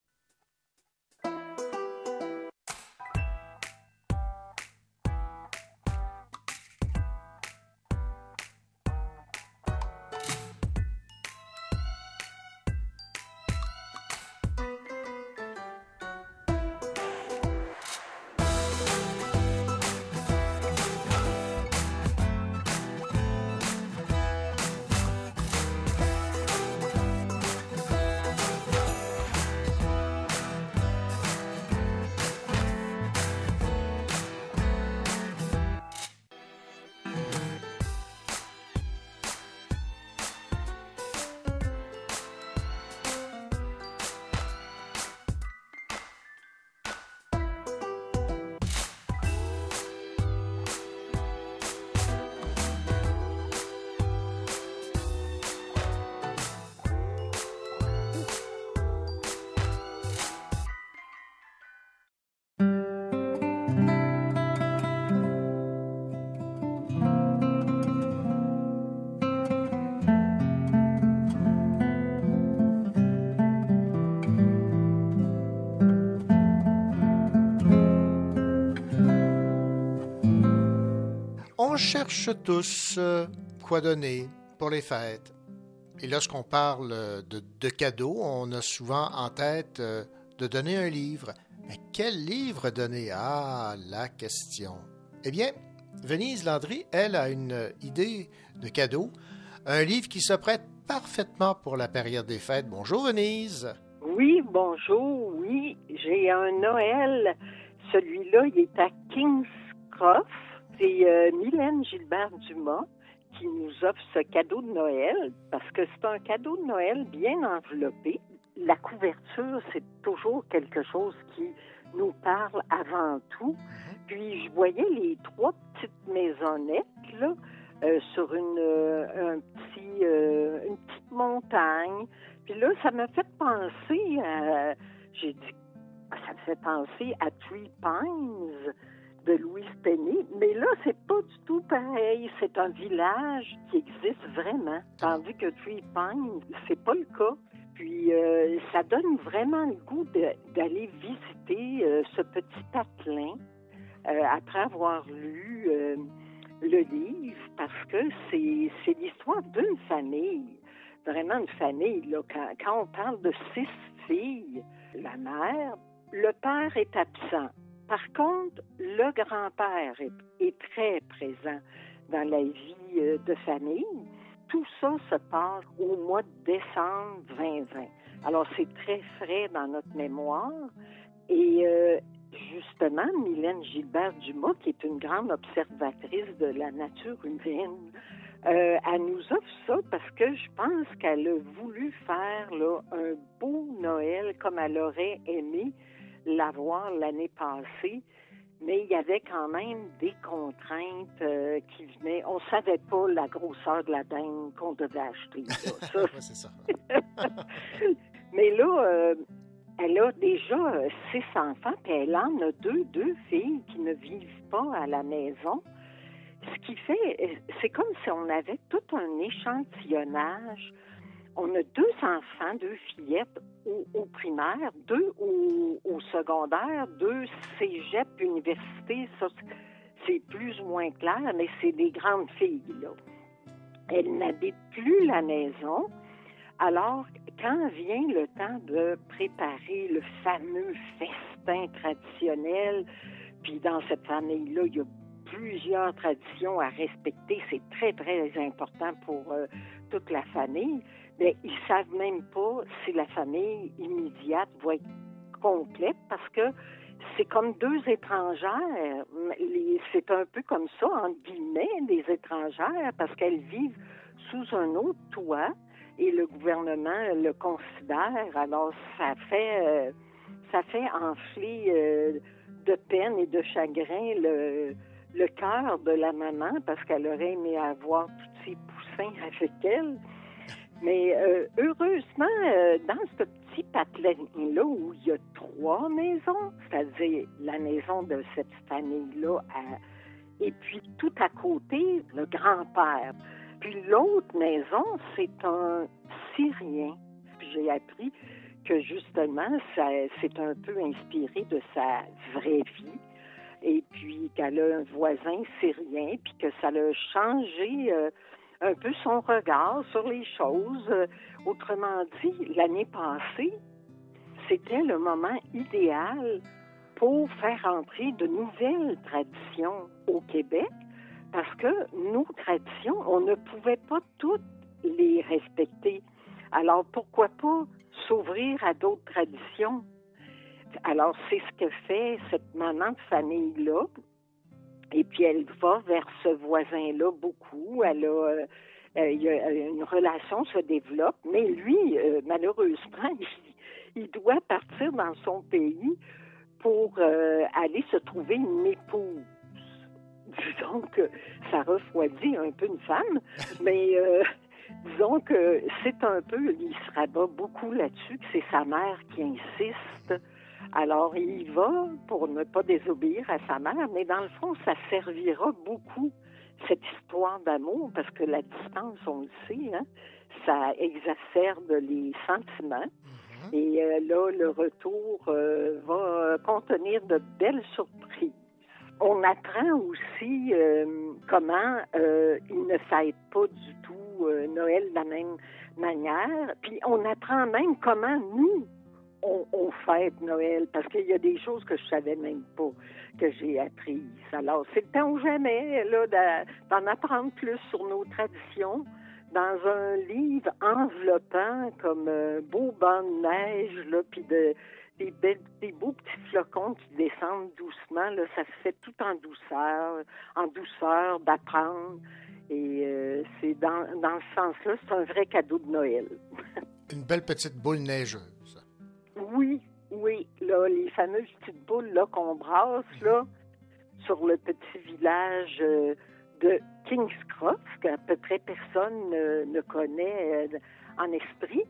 On cherche tous euh, quoi donner pour les fêtes. Et lorsqu'on parle de, de cadeaux, on a souvent en tête euh, de donner un livre. Mais quel livre donner? Ah, la question. Eh bien, Venise Landry, elle, a une idée de cadeau. Un livre qui se prête parfaitement pour la période des fêtes. Bonjour Venise. Oui, bonjour. Oui, j'ai un Noël. Celui-là, il est à King's Cross. C'est euh, Mylène Gilbert Dumas qui nous offre ce cadeau de Noël parce que c'est un cadeau de Noël bien enveloppé. La couverture, c'est toujours quelque chose qui nous parle avant tout. Puis je voyais les trois petites maisonnettes là, euh, sur une, euh, un petit, euh, une petite montagne. Puis là, ça m'a fait penser à, j'ai dit, ça me fait penser à Three Pines de Louise Penny, mais là, c'est pas du tout pareil. C'est un village qui existe vraiment, tandis que Three Pines, c'est pas le cas. Puis euh, ça donne vraiment le goût d'aller visiter euh, ce petit patelin euh, après avoir lu le livre parce que c'est l'histoire d'une famille, vraiment une famille. Quand on parle de six filles, la mère, le père est absent. Par contre, le grand-père est, très présent dans la vie euh, de famille. Tout ça se passe au mois de décembre 2020. Alors, c'est très frais dans notre mémoire. Et euh, justement, Mylène Gilbert-Dumas, qui est une grande observatrice de la nature humaine, euh, elle nous offre ça parce que je pense qu'elle a voulu faire un beau Noël comme elle aurait aimé l'avoir l'année passée. Mais il y avait quand même des contraintes euh, qui venaient. On savait pas la grosseur de la dinde qu'on devait acheter. là. Ça, Ouais, c'est ça. mais là, euh, elle a déjà euh, six enfants, puis elle en a deux, deux filles qui ne vivent pas à la maison. Ce qui fait, c'est comme si on avait tout un échantillonnage. On a deux enfants, deux fillettes au, au primaire, deux au, secondaire, deux cégep, université. Ça, c'est- c'est plus ou moins clair, mais c'est des grandes filles, là. Elles n'habitent plus la maison. Alors, quand vient le temps de préparer le fameux festin traditionnel, puis dans cette famille-là, il y a plusieurs traditions à respecter, c'est très, très important pour euh, toute la famille, mais ils savent même pas si la famille immédiate va être complète parce que c'est comme deux étrangères. C'est un peu comme ça, entre guillemets, des étrangères, parce qu'elles vivent sous un autre toit et le gouvernement le considère. Alors, ça fait, euh, ça fait enfler euh, de peine et de chagrin le, le cœur de la maman parce qu'elle aurait aimé avoir tous ses poussins avec elle. Mais euh, heureusement, euh, dans ce petit patelin-là où il y a trois maisons, c'est-à-dire la maison de cette famille-là, et puis tout à côté, le grand-père. Puis l'autre maison, c'est un Syrien. J'ai appris que justement, ça, c'est un peu inspiré de sa vraie vie. Et puis qu'elle a un voisin syrien, puis que ça l'a changé euh, un peu son regard sur les choses. Euh, autrement dit, l'année passée, c'était le moment idéal pour faire entrer de nouvelles traditions au Québec parce que nos traditions, on ne pouvait pas toutes les respecter. Alors pourquoi pas s'ouvrir à d'autres traditions? Alors c'est ce que fait cette maman de famille-là. Et puis elle va vers ce voisin-là beaucoup. Elle a, euh, euh, a- une relation se développe, mais lui, euh, malheureusement, il, doit partir dans son pays pour euh, aller se trouver une épouse. Disons que ça refroidit un peu une femme, mais euh, disons que c'est un peu, il se rabat beaucoup là-dessus, que c'est sa mère qui insiste. Alors, il y va pour ne pas désobéir à sa mère, mais dans le fond, ça servira beaucoup, cette histoire d'amour, parce que la distance, on le sait, hein, ça exacerbe les sentiments. Et euh, là, le retour euh, va contenir de belles surprises. On apprend aussi euh, comment ils ne fêtent pas du tout Noël de la même manière. Puis on apprend même comment nous, on, on fête Noël, parce qu'il y a des choses que je savais même pas que j'ai apprises. Alors, c'est le temps ou jamais là, d'en apprendre plus sur nos traditions dans un livre enveloppant comme un beau banc de neige, là, puis de, des, des beaux petits flocons qui descendent doucement. Là, ça se fait tout en douceur, en douceur d'apprendre. Et euh, c'est dans, dans ce sens-là, c'est un vrai cadeau de Noël. Une belle petite boule neigeuse. Oui, oui, là, les fameuses petites boules là qu'on brasse là sur le petit village euh, de Kings Cross, qu'à peu près personne ne, ne connaît euh, en esprit,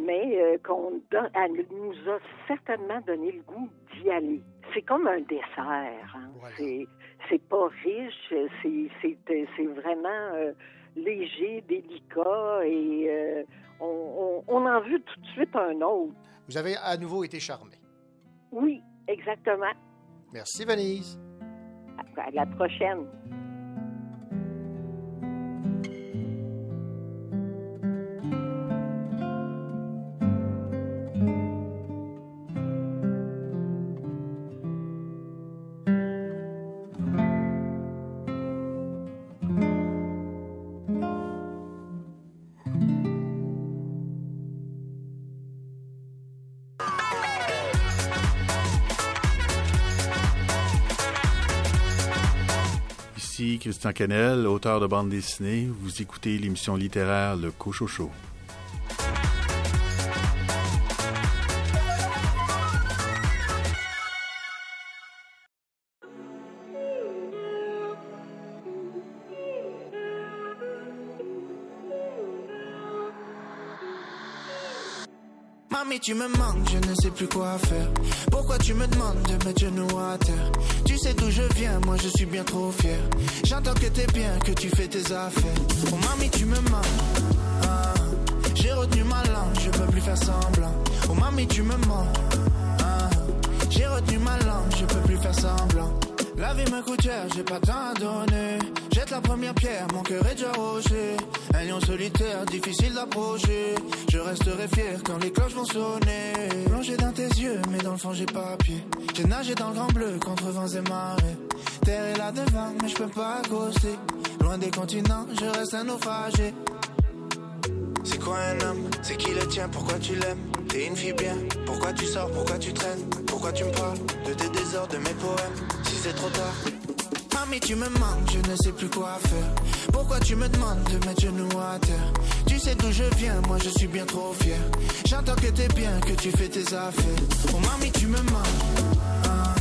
mais euh, qu'on don- elle nous a certainement donné le goût d'y aller. C'est comme un dessert. hein. C'est c'est pas riche, c'est c'est c'est vraiment euh, léger, délicat, et euh, on, on, on en veut tout de suite un autre. Vous avez à nouveau été charmé. Oui, exactement. Merci, Venise. À la prochaine. Christian Canel, auteur de bande dessinée. Vous écoutez l'émission littéraire Le Cochocho. Mamie, tu me manques, je ne sais plus quoi faire. Pourquoi tu me demandes de mettre genoux à terre? Tu sais d'où je viens, moi je suis bien trop fier. J'entends que t'es bien, que tu fais tes affaires. Oh mamie, tu me manques. Ah, J'ai retenu ma langue, je peux plus faire semblant. Oh mamie, tu me mens. Ah, J'ai retenu ma langue, je peux plus faire semblant. La vie me coûte cher, j'ai pas tant à donner. Jette la première pierre, mon cœur est déjà rocher. Un lion solitaire, difficile d'approcher. Je resterai fier quand les cloches vont sonner. Plongé dans tes yeux, mais dans le fond j'ai pas pied. J'ai nagé dans le grand bleu contre vents et marées. Terre est là devant, mais je peux pas accoster. Loin des continents, je reste un naufragé. C'est quoi un homme? C'est qui le tien? Pourquoi tu l'aimes? T'es une fille bien Pourquoi tu sors? Pourquoi tu traînes? Pourquoi tu me parles De tes désordres, de mes poèmes? C'est trop tard Mamie, tu me manques, je ne sais plus quoi faire. Pourquoi tu me demandes de mettre genoux à terre? Tu sais d'où je viens, moi je suis bien trop fier. J'entends que t'es bien, que tu fais tes affaires. Oh mamie, tu me manques. Ah,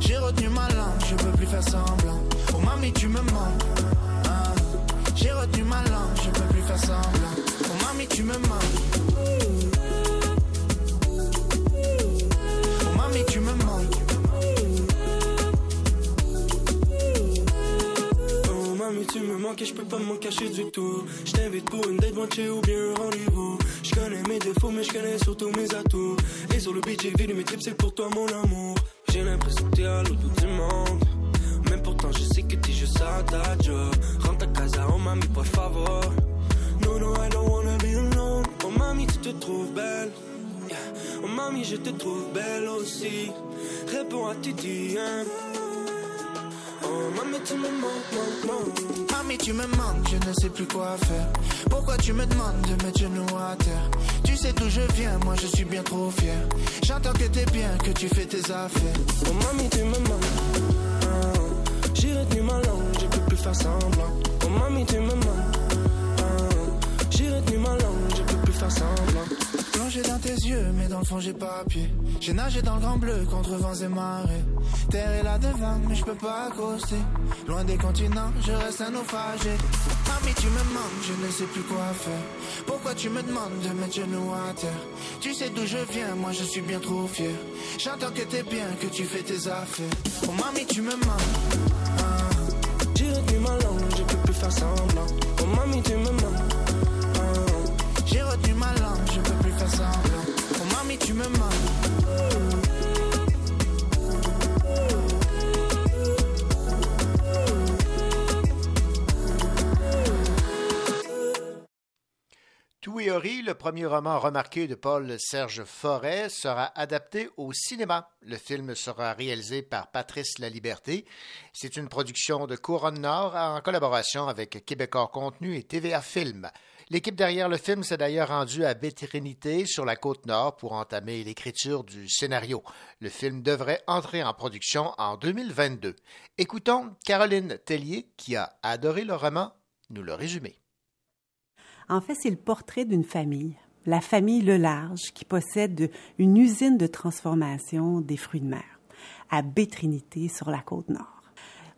J'ai retenu ma langue, je peux plus faire semblant. Oh mamie, tu me manques. Ah, J'ai retenu ma langue, je peux plus faire semblant. Oh mamie, tu me manques. Tu me manques et je peux pas m'en cacher du tout. Je t'invite pour une date moitié ou bien un rendez-vous. Je connais mes défauts mais je connais surtout mes atouts. Et sur le beat j'ai mes trips c'est pour toi mon amour. J'ai l'impression que t'es à l'autre bout du monde. Mais pourtant je sais que t'es juste à ta job. Rentre à casa oh mamie por favor. No no I don't wanna be alone. Oh mamie tu te trouves belle. Oh mamie je te trouve belle aussi. Réponds à hein Oh mamie tu me manques, manques, manques Mamie, tu me manques, je ne sais plus quoi faire. Pourquoi tu me demandes de mettre genoux à terre? Tu sais d'où je viens, moi je suis bien trop fier. J'entends que t'es bien, que tu fais tes affaires. Oh mamie tu me manques Ah, J'ai retenu ma langue, je peux plus faire semblant Oh mamie tu me manques Ah, J'ai retenu ma langue, je peux plus faire semblant Plongé dans tes yeux, mais dans le fond j'ai pas pied. J'ai nagé dans le grand bleu contre vents et marées. Terre est là devant, mais je peux pas accoster. Loin des continents, je reste un naufragé. Mamie, tu me manques, je ne sais plus quoi faire. Pourquoi tu me demandes de mettre genoux à terre? Tu sais d'où je viens, moi je suis bien trop fier. J'entends que t'es bien, que tu fais tes affaires. Oh mamie, tu me manques. Ah, J'ai retenu ma langue, je peux plus faire semblant Oh mamie tu me manques Ah, J'ai retenu ma langue, Oh tu me manques. Le premier roman remarqué de Paul-Serge Forêt, sera adapté au cinéma. Le film sera réalisé par Patrice Laliberté. C'est une production de Couronne Nord en collaboration avec Québecor Contenu et TVA Film. L'équipe derrière le film s'est d'ailleurs rendue à Bétrinité, sur la côte nord, pour entamer l'écriture du scénario. Le film devrait entrer en production en 2022. Écoutons Caroline Tellier, qui a adoré le roman, nous le résumer. En fait, c'est le portrait d'une famille, la famille Le Large, qui possède une usine de transformation des fruits de mer à Bétrinité, sur la côte nord.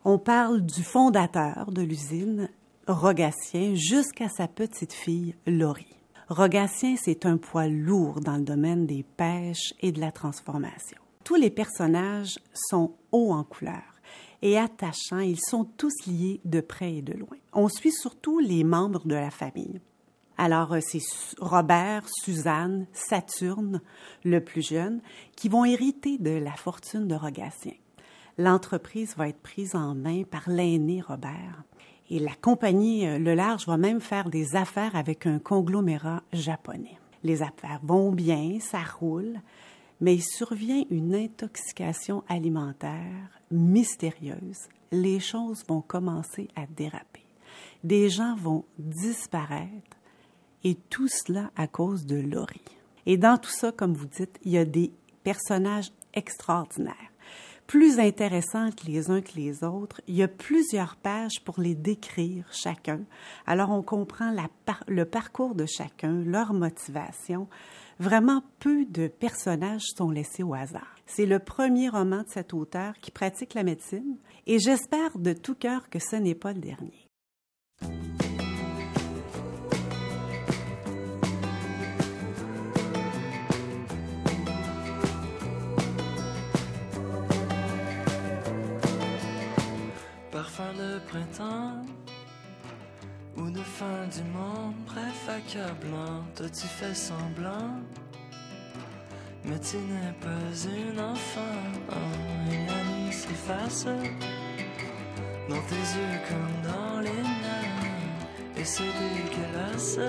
On parle du fondateur de l'usine, Rogatien, jusqu'à sa petite fille, Laurie. Rogatien, c'est un poids lourd dans le domaine des pêches et de la transformation. Tous les personnages sont hauts en couleur et attachants. Ils sont tous liés de près et de loin. On suit surtout les membres de la famille. Alors, euh, c'est Robert, Suzanne, Saturne, le plus jeune, qui vont hériter de la fortune de Rogatien. L'entreprise va être prise en main par l'aîné Robert. Et la compagnie euh, Le Large va même faire des affaires avec un conglomérat japonais. Les affaires vont bien, ça roule, mais il survient une intoxication alimentaire mystérieuse. Les choses vont commencer à déraper. Des gens vont disparaître et tout cela à cause de Laurie. Et dans tout ça, comme vous dites, il y a des personnages extraordinaires, plus intéressants que les uns que les autres. Il y a plusieurs pages pour les décrire chacun. Alors on comprend le parcours de chacun, leur motivation. Vraiment peu de personnages sont laissés au hasard. C'est le premier roman de cet auteur qui pratique la médecine et j'espère de tout cœur que ce n'est pas le dernier. Printemps ou de fin du monde, bref accablant, toi tu fais semblant. Mais tu n'es pas une enfant, et la nuit s'efface dans tes yeux comme dans les miens, et c'est dégueulasse.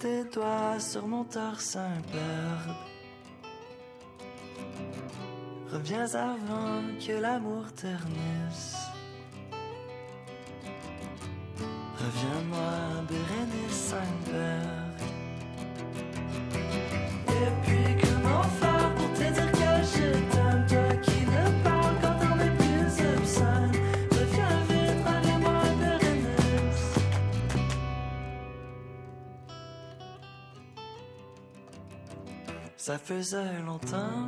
Tes doigts sur mon torse imberbe Reviens avant que l'amour ternisse. Reviens-moi, Bérénice Sainte-Berg Et puis comment faire Ça faisait longtemps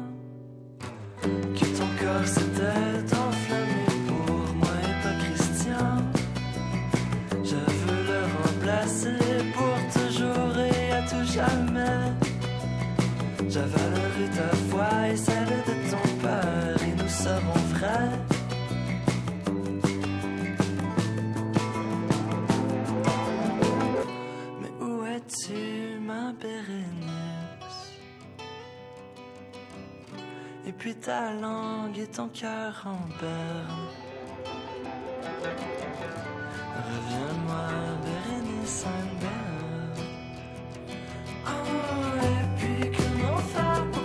que ton corps s'était enflammé pour moi et pas Christian. Je veux le remplacer pour toujours et à tout jamais. J'avalerai ta foi et celle de ton père et nous serons frères. Puis ta langue et ton cœur en berne. Reviens-moi, Bérénice Sainte-Berge. Oh, et puis comment faire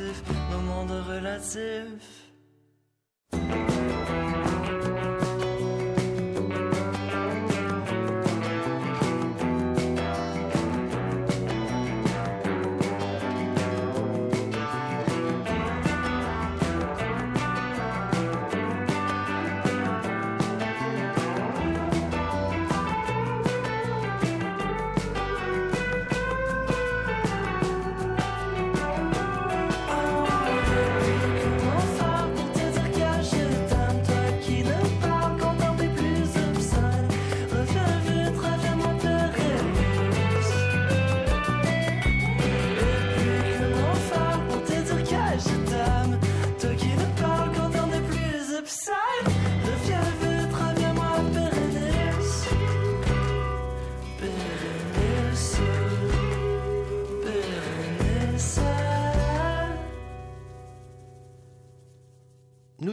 respectifs, nos mondes relatifs.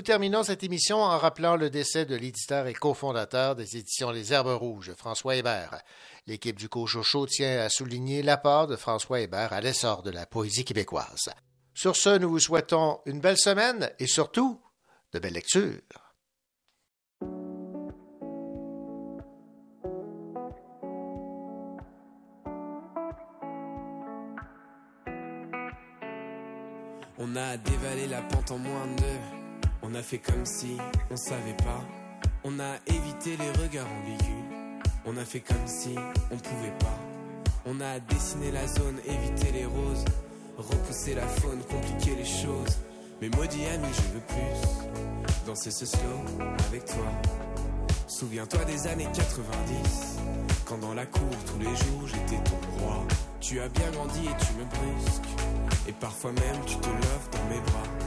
Terminons cette émission en rappelant le décès de l'éditeur et cofondateur des éditions Les Herbes Rouges, François Hébert. L'équipe du Cochocho tient à souligner l'apport de François Hébert à l'essor de la poésie québécoise. Sur ce, nous vous souhaitons une belle semaine et surtout de belles lectures. On a dévalé la pente en moins de deux. On a fait comme si on savait pas. On a évité les regards ambigus. On a fait comme si on pouvait pas. On a dessiné la zone, évité les roses. Repousser la faune, compliquer les choses. Mais maudit ami, je veux plus. Danser ce slow avec toi. Souviens-toi des années 90. Quand dans la cour, tous les jours, j'étais ton roi. Tu as bien grandi et tu me brusques. Et parfois même, tu te loves dans mes bras.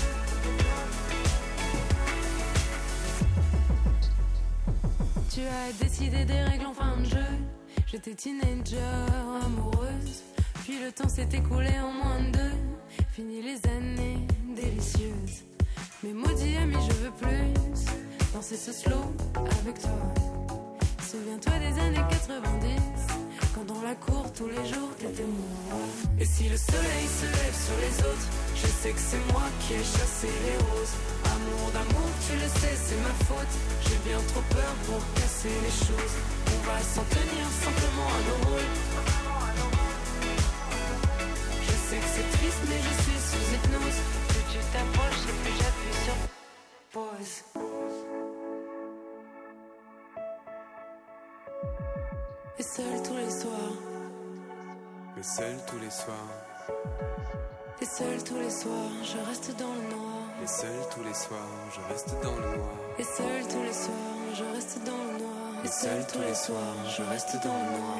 Tu as décidé des règles en fin de jeu. J'étais teenager, amoureuse. Puis le temps s'est écoulé en moins de deux. Fini les années délicieuses. Mais maudit ami, je veux plus danser ce slow avec toi. Souviens-toi des années 90, quand dans la cour tous les jours t'étais moi. Et si le soleil se lève sur les autres, je sais que c'est moi qui ai chassé les roses. Amour d'amour, tu le sais, c'est ma faute. J'ai bien trop peur pour casser les choses. On va s'en tenir simplement à nos rôles. Je sais que c'est triste, mais je suis sous hypnose. Plus tu t'approches et plus j'appuie sur pause. Et seul tous les soirs, Mais seul tous les soirs, et seul tous les soirs, je reste dans le noir. et seul tous les soirs, je reste dans le noir. Et seul tous les soirs, je reste dans le noir. Et seul tous les soirs, je reste dans le noir.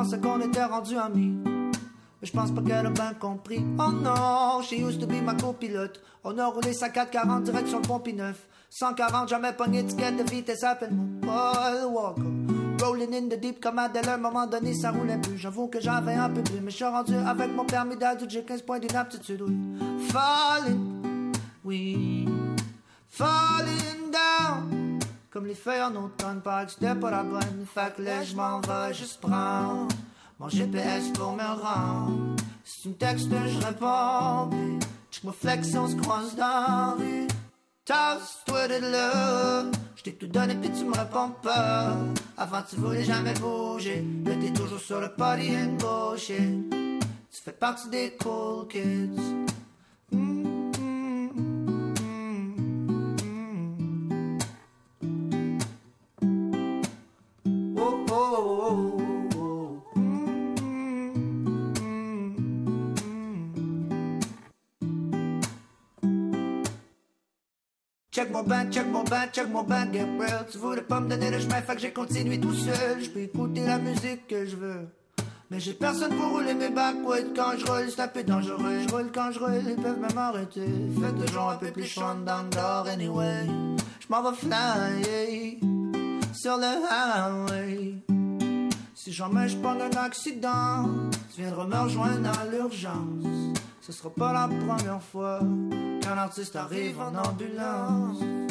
Elle pensait qu'on était rendu amis. Mais je pense pas qu'elle a bien compris. Oh non, she used to be ma copilote. On a roulé sa 440 direction le Pont 9 140, jamais pogné d'étiquette de vitesse, appelle-moi Paul Walker. Rolling in the deep comme Adèle, à un moment donné, ça roulait plus. J'avoue que j'avais un peu plus, mais je suis rendu avec mon permis d'adulte, j'ai 15 points d'inaptitude, oui. Falling, oui. Falling down. Comme les feuilles en automne, paraît que c'était pas la bonne. Fait que là, je m'en vais juste prendre mon GPS pour me rendre. Si tu me textes, je réponds. Check ma flex, on se croise dans la rue. Tasse-toi de là. Je tout donné, puis tu me réponds pas. Avant, tu voulais jamais bouger. Là, t'es toujours sur le party and bullshit. Tu fais partie des cool kids. Oh, Check mon bac, check mon bac, check mon bac, Gabriel. Tu voulais pas me donner le chemin, fait que j'ai continué tout seul. Je peux écouter la musique que je veux. Mais j'ai personne pour rouler mes backwoods quand je roule, c'est un peu dangereux. Je roule quand je roule, ils peuvent même arrêter. Faites toujours un peu plus chaud dans dehors, anyway. Je m'en vais flyer sur le highway. Si jamais je prends un accident, tu viendras me rejoindre à l'urgence. Ce sera pas la première fois qu'un artiste arrive en ambulance.